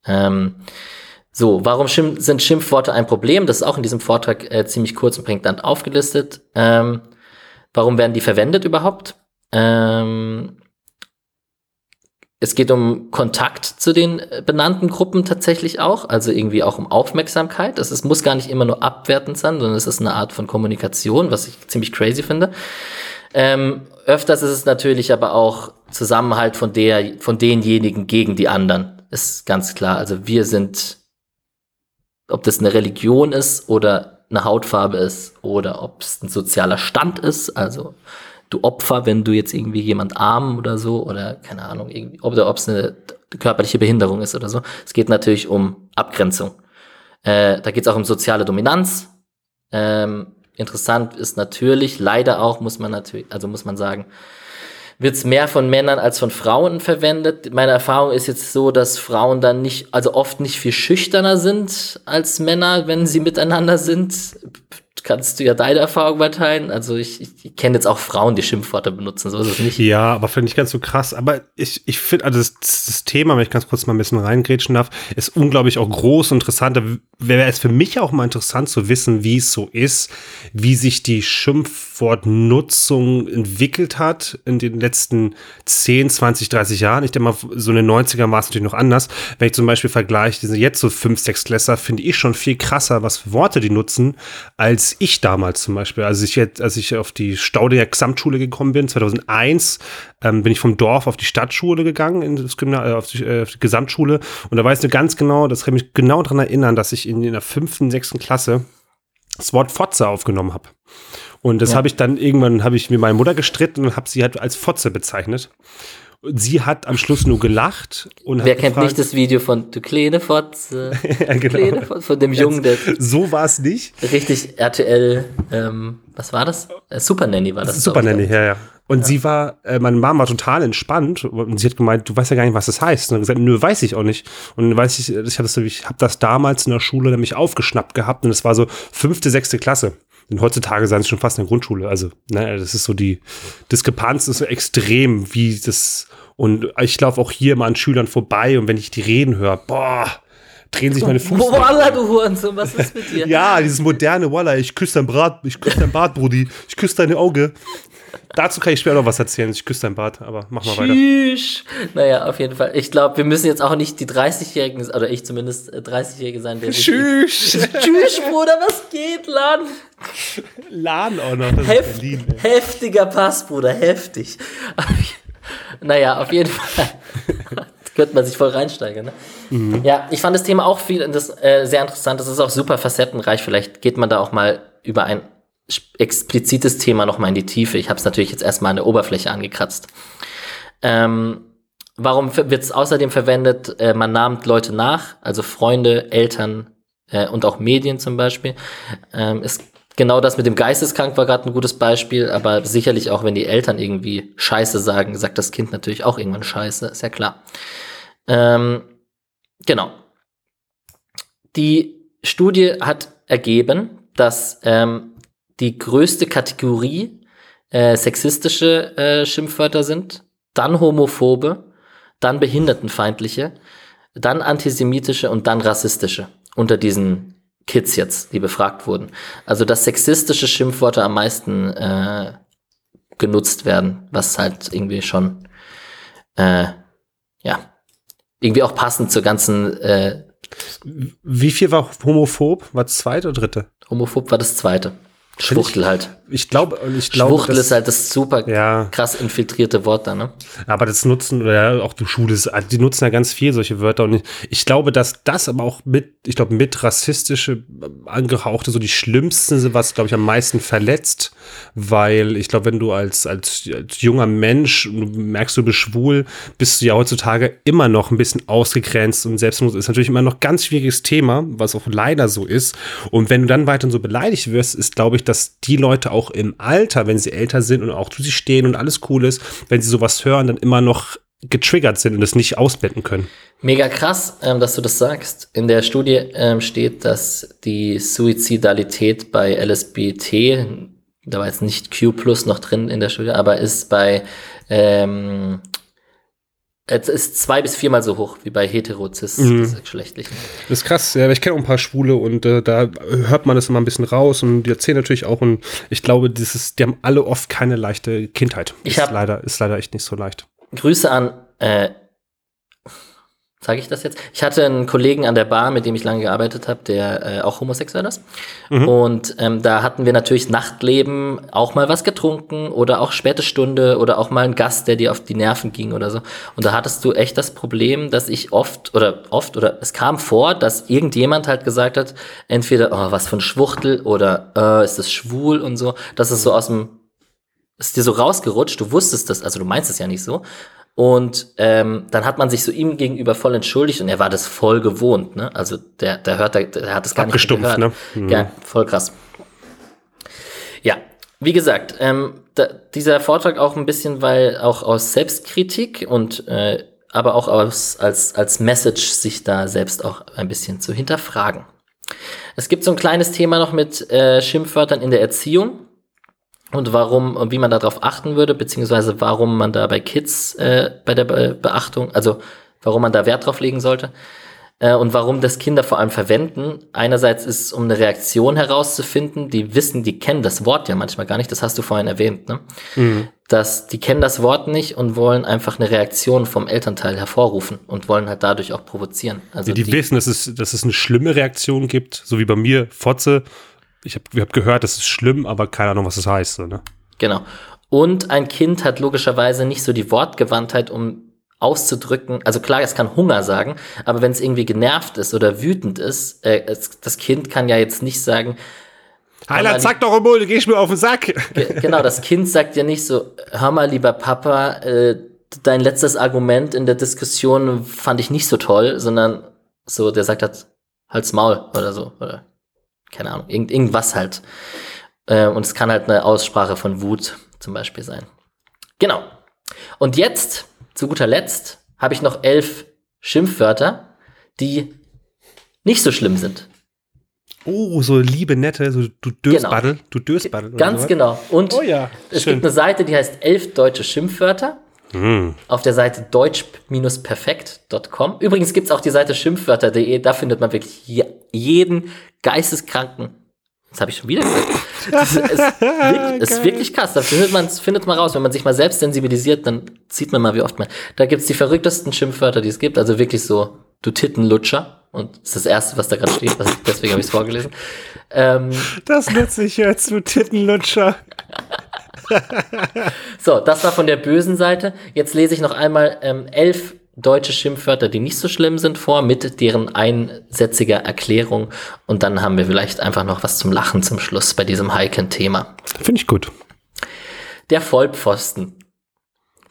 Ähm, So, warum Schimpf sind Schimpfworte ein Problem? Das ist auch in diesem Vortrag äh, ziemlich kurz und prägnant aufgelistet. Ähm, warum werden die verwendet überhaupt? Ähm, es geht um Kontakt zu den äh, benannten Gruppen tatsächlich auch, also irgendwie auch um Aufmerksamkeit. Das ist, muss gar nicht immer nur abwertend sein, sondern es ist eine Art von Kommunikation, was ich ziemlich crazy finde. Ähm, öfters ist es natürlich aber auch Zusammenhalt von der, von denjenigen gegen die anderen. Ist ganz klar. Also wir sind ob das eine Religion ist oder eine Hautfarbe ist oder ob es ein sozialer Stand ist, also du Opfer, wenn du jetzt irgendwie jemand arm oder so oder keine Ahnung, irgendwie, ob es eine körperliche Behinderung ist oder so. Es geht natürlich um Abgrenzung. Äh, da geht es auch um soziale Dominanz. Ähm, interessant ist natürlich, leider auch, muss man natürlich, also muss man sagen, wird es mehr von Männern als von Frauen verwendet. Meine Erfahrung ist jetzt so, dass Frauen dann nicht, also oft nicht viel schüchterner sind als Männer, wenn sie miteinander sind kannst du ja deine Erfahrung mal teilen. Also ich, ich, kenne jetzt auch Frauen, die Schimpfworte benutzen, so ist es nicht. Ja, aber finde ich ganz so krass. Aber ich, ich finde, also das, das, Thema, wenn ich ganz kurz mal ein bisschen reingrätschen darf, ist unglaublich auch groß und interessant. Da wäre es für mich auch mal interessant zu wissen, wie es so ist, wie sich die Schimpfwortnutzung entwickelt hat in den letzten 10, 20, 30 Jahren. Ich denke mal, so in den 90ern war es natürlich noch anders. Wenn ich zum Beispiel vergleiche, diese jetzt so 5, 6 Klässer, finde ich schon viel krasser, was für Worte die nutzen, als ich damals zum Beispiel. Also ich jetzt, als ich auf die Staudinger Gesamtschule gekommen bin, 2001, ähm, bin ich vom Dorf auf die Stadtschule gegangen, in das Gymna äh, auf, die, äh, auf die Gesamtschule. Und da weiß ich ganz genau, das kann mich genau daran erinnern, dass ich in, in der fünften, sechsten Klasse das Wort Fotze aufgenommen habe. Und das ja. habe ich dann irgendwann, habe ich mir meine Mutter gestritten und habe sie halt als Fotze bezeichnet sie hat am Schluss nur gelacht und Wer kennt gefragt, nicht das Video von Du kleine Fotze, ja, genau. kleine Fotze, von dem Jungen, der so war es nicht. Richtig RTL, ähm, was war das? Äh, Super Nanny war das. Super Nanny, ja, ja. Und ja. sie war, äh, meine Mama war total entspannt und sie hat gemeint, du weißt ja gar nicht, was das heißt. Und hat gesagt, nö, weiß ich auch nicht. Und dann weiß ich, ich habe das, ich hab das damals in der Schule nämlich aufgeschnappt gehabt und es war so fünfte, sechste Klasse. Und heutzutage seien es schon fast in der Grundschule. Also, ne, das ist so die Diskrepanz ist so extrem, wie das. Und ich laufe auch hier mal an Schülern vorbei und wenn ich die reden höre, boah, drehen sich meine Fuß. Walla, du Hurensohn, was ist mit dir? ja, dieses moderne Walla, ich küsse dein Bart, ich küsse dein Bart, Brudi, ich küsse deine Auge. Dazu kann ich später noch was erzählen. Ich küsse dein Bart, aber mach mal Tschüss. weiter. Naja, auf jeden Fall. Ich glaube, wir müssen jetzt auch nicht die 30-Jährigen, oder ich zumindest 30-Jährige äh, sein, der Tschüss. Tschüss, Bruder, was geht, Lan? Lan auch noch. Das Heft, Berlin, heftiger Pass, Bruder, heftig. naja, auf jeden Fall. Könnte man sich voll reinsteigern. Ne? Mhm. Ja, ich fand das Thema auch viel das, äh, sehr interessant. Das ist auch super facettenreich. Vielleicht geht man da auch mal über ein explizites Thema noch mal in die Tiefe. Ich habe es natürlich jetzt erstmal an der Oberfläche angekratzt. Ähm, warum wird es außerdem verwendet? Äh, man nahmt Leute nach, also Freunde, Eltern äh, und auch Medien zum Beispiel. Ähm, ist genau das mit dem Geisteskrank war gerade ein gutes Beispiel, aber sicherlich auch, wenn die Eltern irgendwie Scheiße sagen, sagt das Kind natürlich auch irgendwann Scheiße, ist ja klar. Ähm, genau. Die Studie hat ergeben, dass ähm, die größte Kategorie äh, sexistische äh, Schimpfwörter sind, dann homophobe, dann behindertenfeindliche, dann antisemitische und dann rassistische unter diesen Kids jetzt, die befragt wurden. Also dass sexistische Schimpfworte am meisten äh, genutzt werden, was halt irgendwie schon äh, ja irgendwie auch passend zur ganzen äh, Wie viel war homophob? War das zweite oder dritte? Homophob war das zweite. Schwuchtel halt. Ich glaube, ich glaube. Schwuchtel ist halt das super ja. krass infiltrierte Wort da, ne? Aber das nutzen, oder auch du Schule, die nutzen ja ganz viel solche Wörter. Und ich, ich glaube, dass das aber auch mit, ich glaube, mit rassistische angehauchte so die schlimmsten sind, was, glaube ich, am meisten verletzt. Weil ich glaube, wenn du als, als, als junger Mensch merkst, du bist schwul, bist du ja heutzutage immer noch ein bisschen ausgegrenzt und Selbstmord ist natürlich immer noch ein ganz schwieriges Thema, was auch leider so ist. Und wenn du dann weiterhin so beleidigt wirst, ist, glaube ich, dass die Leute auch im Alter, wenn sie älter sind und auch zu sich stehen und alles cool ist, wenn sie sowas hören, dann immer noch getriggert sind und es nicht ausblenden können. Mega krass, ähm, dass du das sagst. In der Studie ähm, steht, dass die Suizidalität bei LSBT, da war jetzt nicht Q plus noch drin in der Studie, aber ist bei ähm, Es ist zwei bis viermal so hoch wie bei Heterozis mhm. geschlechtlichen. Das ist krass, ja, ich kenne auch ein paar Schwule und äh, da hört man das immer ein bisschen raus und die erzählen natürlich auch und ich glaube, dieses, die haben alle oft keine leichte Kindheit. Ich ist leider, ist leider echt nicht so leicht. Grüße an äh, Sage ich das jetzt? Ich hatte einen Kollegen an der Bar, mit dem ich lange gearbeitet habe, der äh, auch homosexuell ist. Mhm. Und ähm, da hatten wir natürlich Nachtleben, auch mal was getrunken oder auch späte Stunde oder auch mal ein Gast, der dir auf die Nerven ging oder so. Und da hattest du echt das Problem, dass ich oft oder oft oder es kam vor, dass irgendjemand halt gesagt hat, entweder, oh, was für ein Schwuchtel oder äh, ist das schwul und so. Das ist so aus dem, ist dir so rausgerutscht, du wusstest das, also du meinst es ja nicht so. Und ähm, dann hat man sich so ihm gegenüber voll entschuldigt und er war das voll gewohnt. Ne? Also der, der hört, der, der hat es gar nicht gehört. Ne? Mhm. Ja, voll krass. Ja, wie gesagt, ähm, da, dieser Vortrag auch ein bisschen, weil auch aus Selbstkritik und äh, aber auch aus, als, als Message sich da selbst auch ein bisschen zu hinterfragen. Es gibt so ein kleines Thema noch mit äh, Schimpfwörtern in der Erziehung und warum und wie man darauf achten würde, beziehungsweise warum man da bei Kids äh, bei der Be Beachtung, also warum man da Wert drauf legen sollte äh, und warum das Kinder vor allem verwenden. Einerseits ist es, um eine Reaktion herauszufinden, die wissen, die kennen das Wort ja manchmal gar nicht, das hast du vorhin erwähnt, ne? Mhm. Dass die kennen das Wort nicht und wollen einfach eine Reaktion vom Elternteil hervorrufen und wollen halt dadurch auch provozieren. Also die, die wissen, dass es, dass es eine schlimme Reaktion gibt, so wie bei mir, Fotze ich habe hab gehört, das ist schlimm, aber keine Ahnung, was das heißt. So, ne? Genau. Und ein Kind hat logischerweise nicht so die Wortgewandtheit, um auszudrücken. Also klar, es kann Hunger sagen, aber wenn es irgendwie genervt ist oder wütend ist, äh, es, das Kind kann ja jetzt nicht sagen, Heiler, sag doch einmal, du gehst mir auf den Sack. Genau, das Kind sagt ja nicht so, hör mal, lieber Papa, äh, dein letztes Argument in der Diskussion fand ich nicht so toll, sondern so, der sagt halt, halt's Maul oder so. Oder keine Ahnung, irgend, irgendwas halt. Äh, und es kann halt eine Aussprache von Wut zum Beispiel sein. Genau. Und jetzt, zu guter Letzt, habe ich noch elf Schimpfwörter, die nicht so schlimm sind. Oh, so liebe, nette, so du Dösbaddel, genau. du Dösbaddel. Ganz genau. Und oh ja, es schön. gibt eine Seite, die heißt elf deutsche Schimpfwörter. Mm. Auf der Seite deutsch-perfekt.com. Übrigens gibt es auch die Seite schimpfwörter.de, da findet man wirklich jeden geisteskranken. Das habe ich schon wieder gesagt. Das ist, wirklich, ist wirklich krass. Da findet man, findet man raus. Wenn man sich mal selbst sensibilisiert, dann sieht man mal, wie oft man. Da gibt's die verrücktesten Schimpfwörter, die es gibt. Also wirklich so, du Tittenlutscher. Und das ist das Erste, was da gerade steht. deswegen habe ich es vorgelesen. Ähm, das nutze ich jetzt, du Tittenlutscher. so, das war von der bösen Seite. Jetzt lese ich noch einmal ähm, elf deutsche Schimpfwörter, die nicht so schlimm sind, vor, mit deren einsätziger Erklärung. Und dann haben wir vielleicht einfach noch was zum Lachen zum Schluss bei diesem heiklen Thema. Finde ich gut. Der Vollpfosten.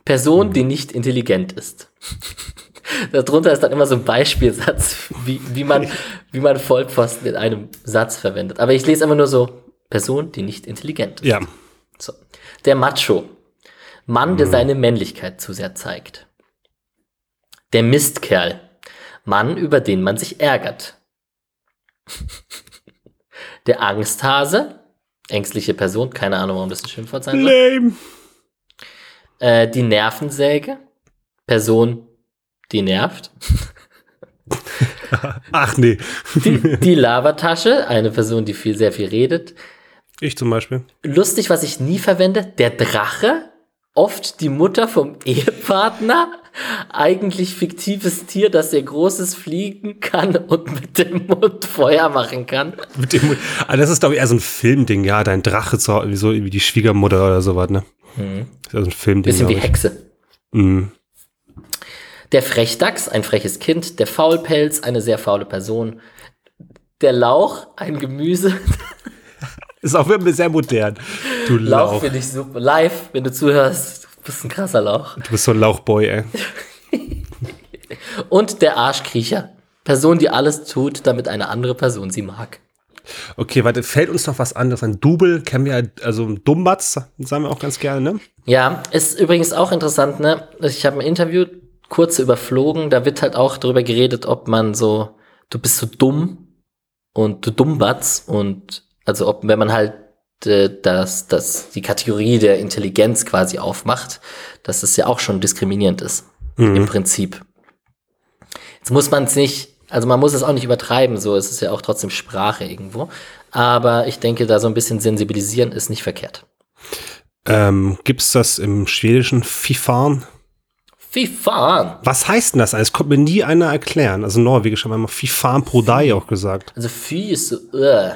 Person, die nicht intelligent ist. Darunter ist dann immer so ein Beispielsatz, wie, wie, man, wie man Vollpfosten in einem Satz verwendet. Aber ich lese immer nur so, Person, die nicht intelligent ist. Ja. Der Macho. Mann, der mhm. seine Männlichkeit zu sehr zeigt. Der Mistkerl. Mann, über den man sich ärgert. Der Angsthase. Ängstliche Person. Keine Ahnung, warum das ein Schimpfwort sein soll. Lame. Äh, die Nervensäge. Person, die nervt. Ach nee. Die, die Lavatasche, eine Person, die viel, sehr viel redet. Ich zum Beispiel. Lustig, was ich nie verwende, der Drache, oft die Mutter vom Ehepartner, eigentlich fiktives Tier, das sehr großes fliegen kann und mit dem Mund Feuer machen kann. Mit dem Mund. Ah, das ist, glaube ich, eher so ein Filmding, ja, dein Drache, so wie, die Schwiegermutter oder sowas, ne? Mhm. Das ist also ein Filmding. Bisschen wie Hexe. Mhm. Der Frechdachs, ein freches Kind. Der Faulpelz, eine sehr faule Person. Der Lauch, ein Gemüse. Ist auch sehr modern. Du Lauch. Lauch finde ich super. Live, wenn du zuhörst, du bist ein krasser Lauch. Du bist so ein Lauchboy, ey. Und der Arschkriecher. Person, die alles tut, damit eine andere Person sie mag. Okay, warte, fällt uns noch was anderes an? Double kennen wir, also Dummbatz, sagen wir auch ganz gerne, ne? Ja, ist übrigens auch interessant, ne? Ich habe ein Interview kurz überflogen, da wird halt auch darüber geredet, ob man so, du bist so dumm und du Dummbatz und also ob, wenn man halt äh, das, das, die Kategorie der Intelligenz quasi aufmacht, dass es ja auch schon diskriminierend ist. mhm. im Prinzip. Jetzt muss man es nicht, also man muss es auch nicht übertreiben, so es ist ja auch trotzdem Sprache irgendwo. Aber ich denke, da so ein bisschen sensibilisieren ist nicht verkehrt. Ähm, Gibt es das im schwedischen Fifan? Fifan? Was heißt denn das? Das konnte mir nie einer erklären. Also Norwegisch haben wir immer Fifan Prodai auch gesagt. Also Fy ist so, uh.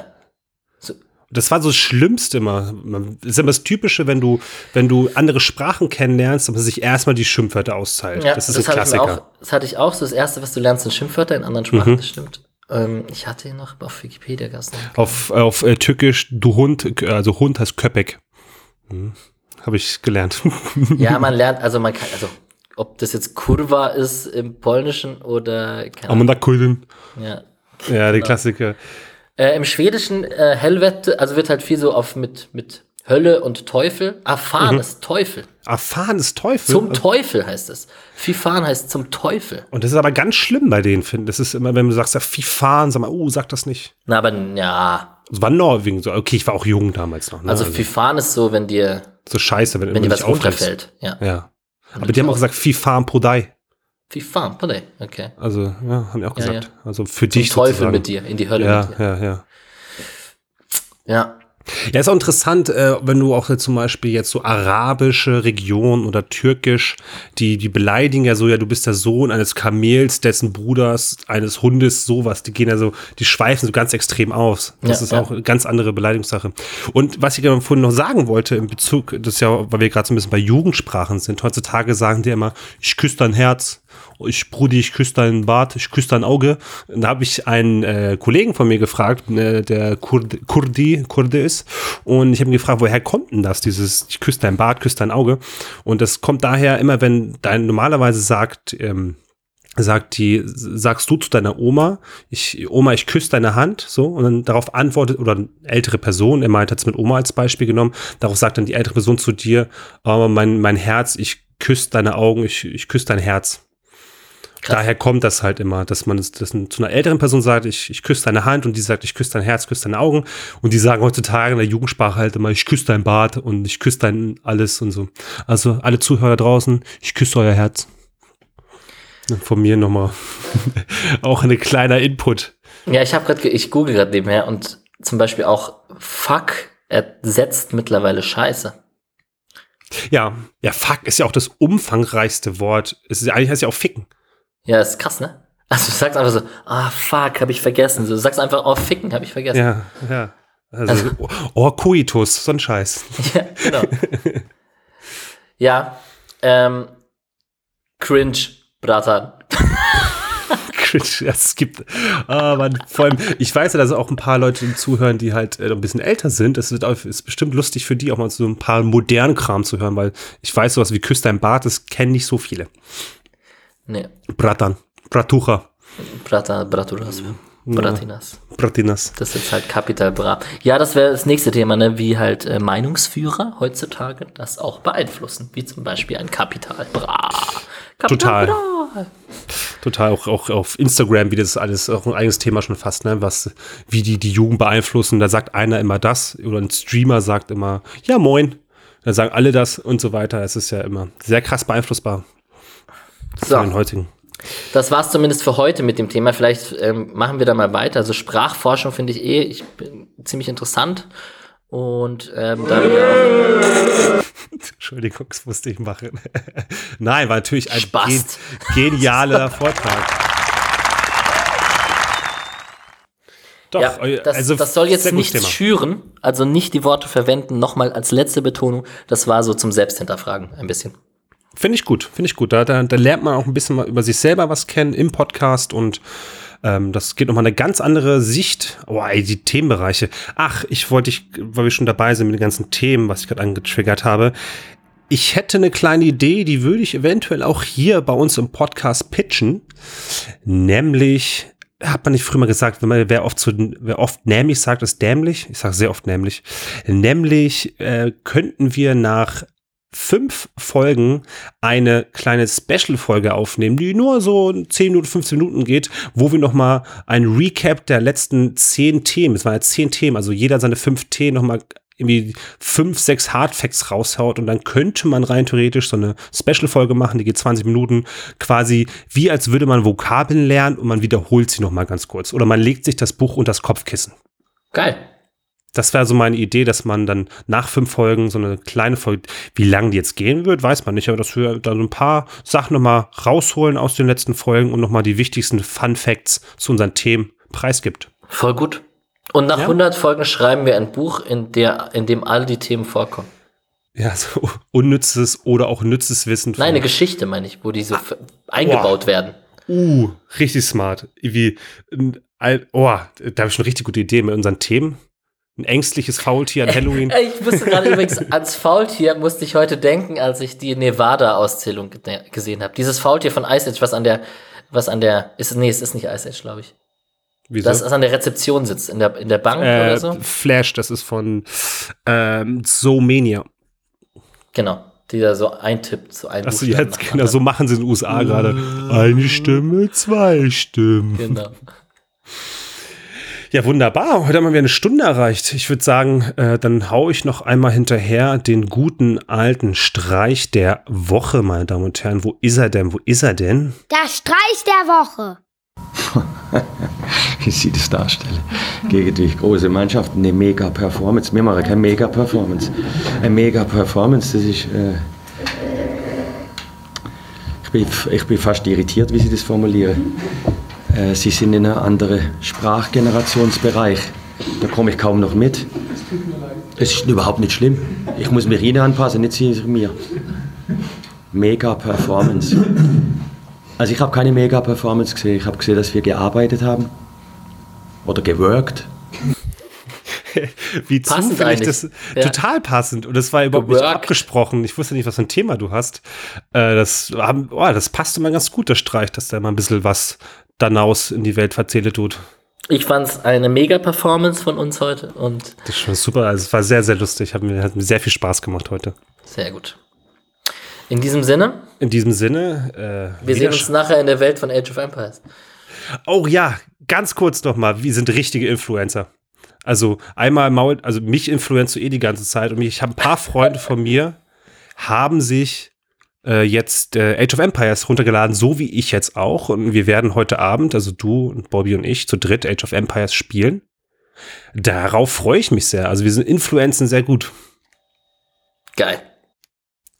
Das war so das Schlimmste immer. Das ist immer das Typische, wenn du, wenn du andere Sprachen kennenlernst, dass man sich erstmal die Schimpfwörter auszahlt. Ja, das ist das ein Klassiker. Auch, das hatte ich auch. So das Erste, was du lernst, sind Schimpfwörter in anderen Sprachen, mhm. das stimmt. Ähm, ich hatte ihn noch auf Wikipedia gestern. Auf, auf äh, Türkisch, du Hund, also Hund heißt Köpek. Hm. Habe ich gelernt. ja, man lernt, also man kann, also ob das jetzt Kurva ist im Polnischen oder keine Ahnung. Ja. Ja, die genau. Klassiker. Äh, Im Schwedischen äh, Helvete, also wird halt viel so auf mit, mit Hölle und Teufel. Erfahren mhm. ist Teufel. Erfahren ist Teufel? Zum Teufel heißt es. Fifan heißt zum Teufel. Und das ist aber ganz schlimm bei denen, finde ich. Das ist immer, wenn du sagst, ja, Fifan, sag mal, oh, sag das nicht. Na, aber ja. Es war Norwegen so. Okay, ich war auch jung damals noch. Ne? Also, also Fifan ist so, wenn dir. So scheiße, wenn, wenn dir was runterfällt. Ja. ja. Aber die haben auch gesagt, Fifan Podai. Fifan Podai, okay. Also, ja, haben die auch gesagt. Ja, ja. Also für Zum dich. Teufel sozusagen. mit dir, in die Hölle ja, mit dir. Ja, ja, ja. Ja. Ja, ist auch interessant, äh, wenn du auch zum Beispiel jetzt so arabische Regionen oder türkisch, die, die beleidigen ja so, ja, du bist der Sohn eines Kamels, dessen Bruders, eines Hundes, sowas. Die gehen ja so, die schweifen so ganz extrem aus. Das ja, ist ja. auch eine ganz andere Beleidigungssache. Und was ich gerade vorhin noch sagen wollte in Bezug, das ist ja, weil wir gerade so ein bisschen bei Jugendsprachen sind, heutzutage sagen die immer, ich küsse dein Herz ich Brudi, ich küsse deinen Bart, ich küsse dein Auge. Da habe ich einen äh, Kollegen von mir gefragt, äh, der Kurd, Kurdi, Kurde ist. Und ich habe ihn gefragt, woher kommt denn das, dieses ich küsse dein Bart, küsse dein Auge? Und das kommt daher immer, wenn dein normalerweise sagt, ähm, sagt die, sagst du zu deiner Oma, ich, Oma, ich küsse deine Hand, so, und dann darauf antwortet, oder eine ältere Person, er meint, hat es mit Oma als Beispiel genommen, darauf sagt dann die ältere Person zu dir, oh, mein, mein Herz, ich küsse deine Augen, ich, ich küsse dein Herz. Krass. Daher kommt das halt immer, dass man das, das zu einer älteren Person sagt, ich, ich küsse deine Hand und die sagt, ich küsse dein Herz, küsse deine Augen. Und die sagen heutzutage in der Jugendsprache halt immer, ich küsse dein Bart und ich küsse dein alles und so. Also alle Zuhörer draußen, ich küsse euer Herz. Von mir nochmal auch ein kleiner Input. Ja, ich habe gerade, ich google gerade nebenher und zum Beispiel auch Fuck ersetzt mittlerweile Scheiße. Ja, ja, Fuck ist ja auch das umfangreichste Wort. Es ist, eigentlich heißt ja auch Ficken. Ja, ist krass, ne? Also du sagst einfach so, ah, fuck, hab ich vergessen. Du sagst einfach, oh, ficken, hab ich vergessen. Ja, ja. Also, also oh, Coitus, so ein Scheiß. Ja, genau. ja, ähm, cringe, Bratan. cringe, es gibt, aber ah, vor allem, ich weiß ja, dass auch ein paar Leute zuhören, die halt äh, ein bisschen älter sind. Es ist bestimmt lustig für die, auch mal so ein paar modernen Kram zu hören, weil ich weiß, sowas wie Küss dein Bart, das kennen nicht so viele. Nee. Bratan. Bratucha. Brata, Braturas. Bratinas. Bratinas. Das ist halt Kapital Bra. Ja, das wäre das nächste Thema, ne? wie halt äh, Meinungsführer heutzutage das auch beeinflussen. Wie zum Beispiel ein Kapital Bra. Kapital Total. Bra. Total. Auch, auch auf Instagram, wie das alles, auch ein eigenes Thema schon fast, ne? Was, wie die die Jugend beeinflussen. Da sagt einer immer das oder ein Streamer sagt immer, ja moin. Da sagen alle das und so weiter. Es ist ja immer sehr krass beeinflussbar. So. den heutigen. Das war's zumindest für heute mit dem Thema. Vielleicht ähm, machen wir da mal weiter. Also Sprachforschung finde ich eh ich bin ziemlich interessant. Und ähm, da Entschuldigung, das musste ich machen. Nein, war natürlich ein gen genialer Vortrag. Doch, ja, das, also das soll jetzt nichts Thema. schüren, also nicht die Worte verwenden. Nochmal als letzte Betonung, das war so zum Selbsthinterfragen ein bisschen. Finde ich gut, finde ich gut. Da, da, da lernt man auch ein bisschen über sich selber was kennen im Podcast und ähm, das geht nochmal eine ganz andere Sicht. Oh, ey, die Themenbereiche. Ach, ich wollte ich, weil wir schon dabei sind mit den ganzen Themen, was ich gerade angetriggert habe. Ich hätte eine kleine Idee, die würde ich eventuell auch hier bei uns im Podcast pitchen. Nämlich, hat man nicht früher mal gesagt, wenn man, wer oft zu, wer oft nämlich sagt, ist dämlich. Ich sage sehr oft nämlich. Nämlich äh, könnten wir nach fünf Folgen eine kleine Special-Folge aufnehmen, die nur so 10 Minuten, 15 Minuten geht, wo wir nochmal ein Recap der letzten zehn Themen, es waren ja zehn Themen, also jeder seine fünf Themen nochmal irgendwie fünf, sechs Hardfacts raushaut und dann könnte man rein theoretisch so eine Special-Folge machen, die geht 20 Minuten, quasi wie als würde man Vokabeln lernen und man wiederholt sie nochmal ganz kurz. Oder man legt sich das Buch unter das Kopfkissen. Geil. Das wäre so meine Idee, dass man dann nach fünf Folgen so eine kleine Folge, wie lange die jetzt gehen wird, weiß man nicht, aber dass wir dann ein paar Sachen nochmal rausholen aus den letzten Folgen und nochmal die wichtigsten Fun Facts zu unseren Themen preisgibt. Voll gut. Und nach ja. 100 Folgen schreiben wir ein Buch, in, der, in dem all die Themen vorkommen. Ja, so unnützes oder auch nützes Wissen. Nein, eine Geschichte, meine ich, wo die so ah, eingebaut oh. werden. Uh, richtig smart. Wie, oh, da habe ich schon eine richtig gute Idee mit unseren Themen. Ein ängstliches Faultier an Halloween. ich musste gerade übrigens ans Faultier, musste ich heute denken, als ich die Nevada-Auszählung gesehen habe. Dieses Faultier von Ice Age, was an der, was an der, ist, nee, es ist nicht Ice Age, glaube ich. Wieso? Das ist an der Rezeption sitzt, in der, in der Bank äh, oder so. Flash, das ist von ähm, Zoomania. Genau, die da so eintippt, so ein Achso, jetzt, genau, so machen sie in den USA gerade. Eine Stimme, zwei Stimmen. Genau. Ja, wunderbar. Heute haben wir eine Stunde erreicht. Ich würde sagen, äh, dann haue ich noch einmal hinterher den guten alten Streich der Woche, meine Damen und Herren. Wo ist er denn? Wo ist er denn? Der Streich der Woche. Wie sie das darstellen. Gegen die große Mannschaften eine Mega-Performance. Wir machen keine Mega-Performance. Eine Mega-Performance, das ist. Äh ich, bin, ich bin fast irritiert, wie sie das formulieren. Äh, sie sind in einem anderen Sprachgenerationsbereich. Da komme ich kaum noch mit. Es ist überhaupt nicht schlimm. Ich muss mich ihnen anpassen, nicht sie mir. Mega Performance. Also ich habe keine Mega-Performance gesehen. Ich habe gesehen, dass wir gearbeitet haben oder geworkt. Wie passend zufällig das ja. total passend und das war überhaupt nicht abgesprochen. Ich wusste nicht, was für ein Thema du hast. Äh, das, haben, oh, das passte mal ganz gut, der Streich, dass der mal ein bisschen was danaus in die Welt verzählt tut. Ich fand es eine Mega-Performance von uns heute und das ist schon super. Also es war sehr, sehr lustig. Hat mir, hat mir sehr viel Spaß gemacht heute. Sehr gut. In diesem Sinne. In diesem Sinne. Äh, wir sehen uns nachher in der Welt von Age of Empires. Oh ja, ganz kurz noch mal. Wir sind richtige Influencer. Also einmal Maul, also mich influenzt du eh die ganze Zeit und ich habe ein paar Freunde von mir haben sich äh, jetzt äh, Age of Empires runtergeladen, so wie ich jetzt auch. Und wir werden heute Abend, also du und Bobby und ich, zu dritt Age of Empires spielen. Darauf freue ich mich sehr. Also wir sind Influenzen sehr gut. Geil.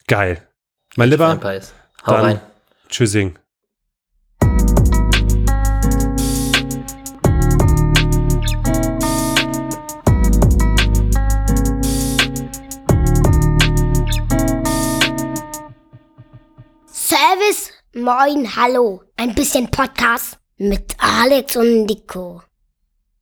Geil. Mein Lieber. Hau dann rein. Tschüssing. Moin, hallo. Ein bisschen Podcast mit Alex und Nico.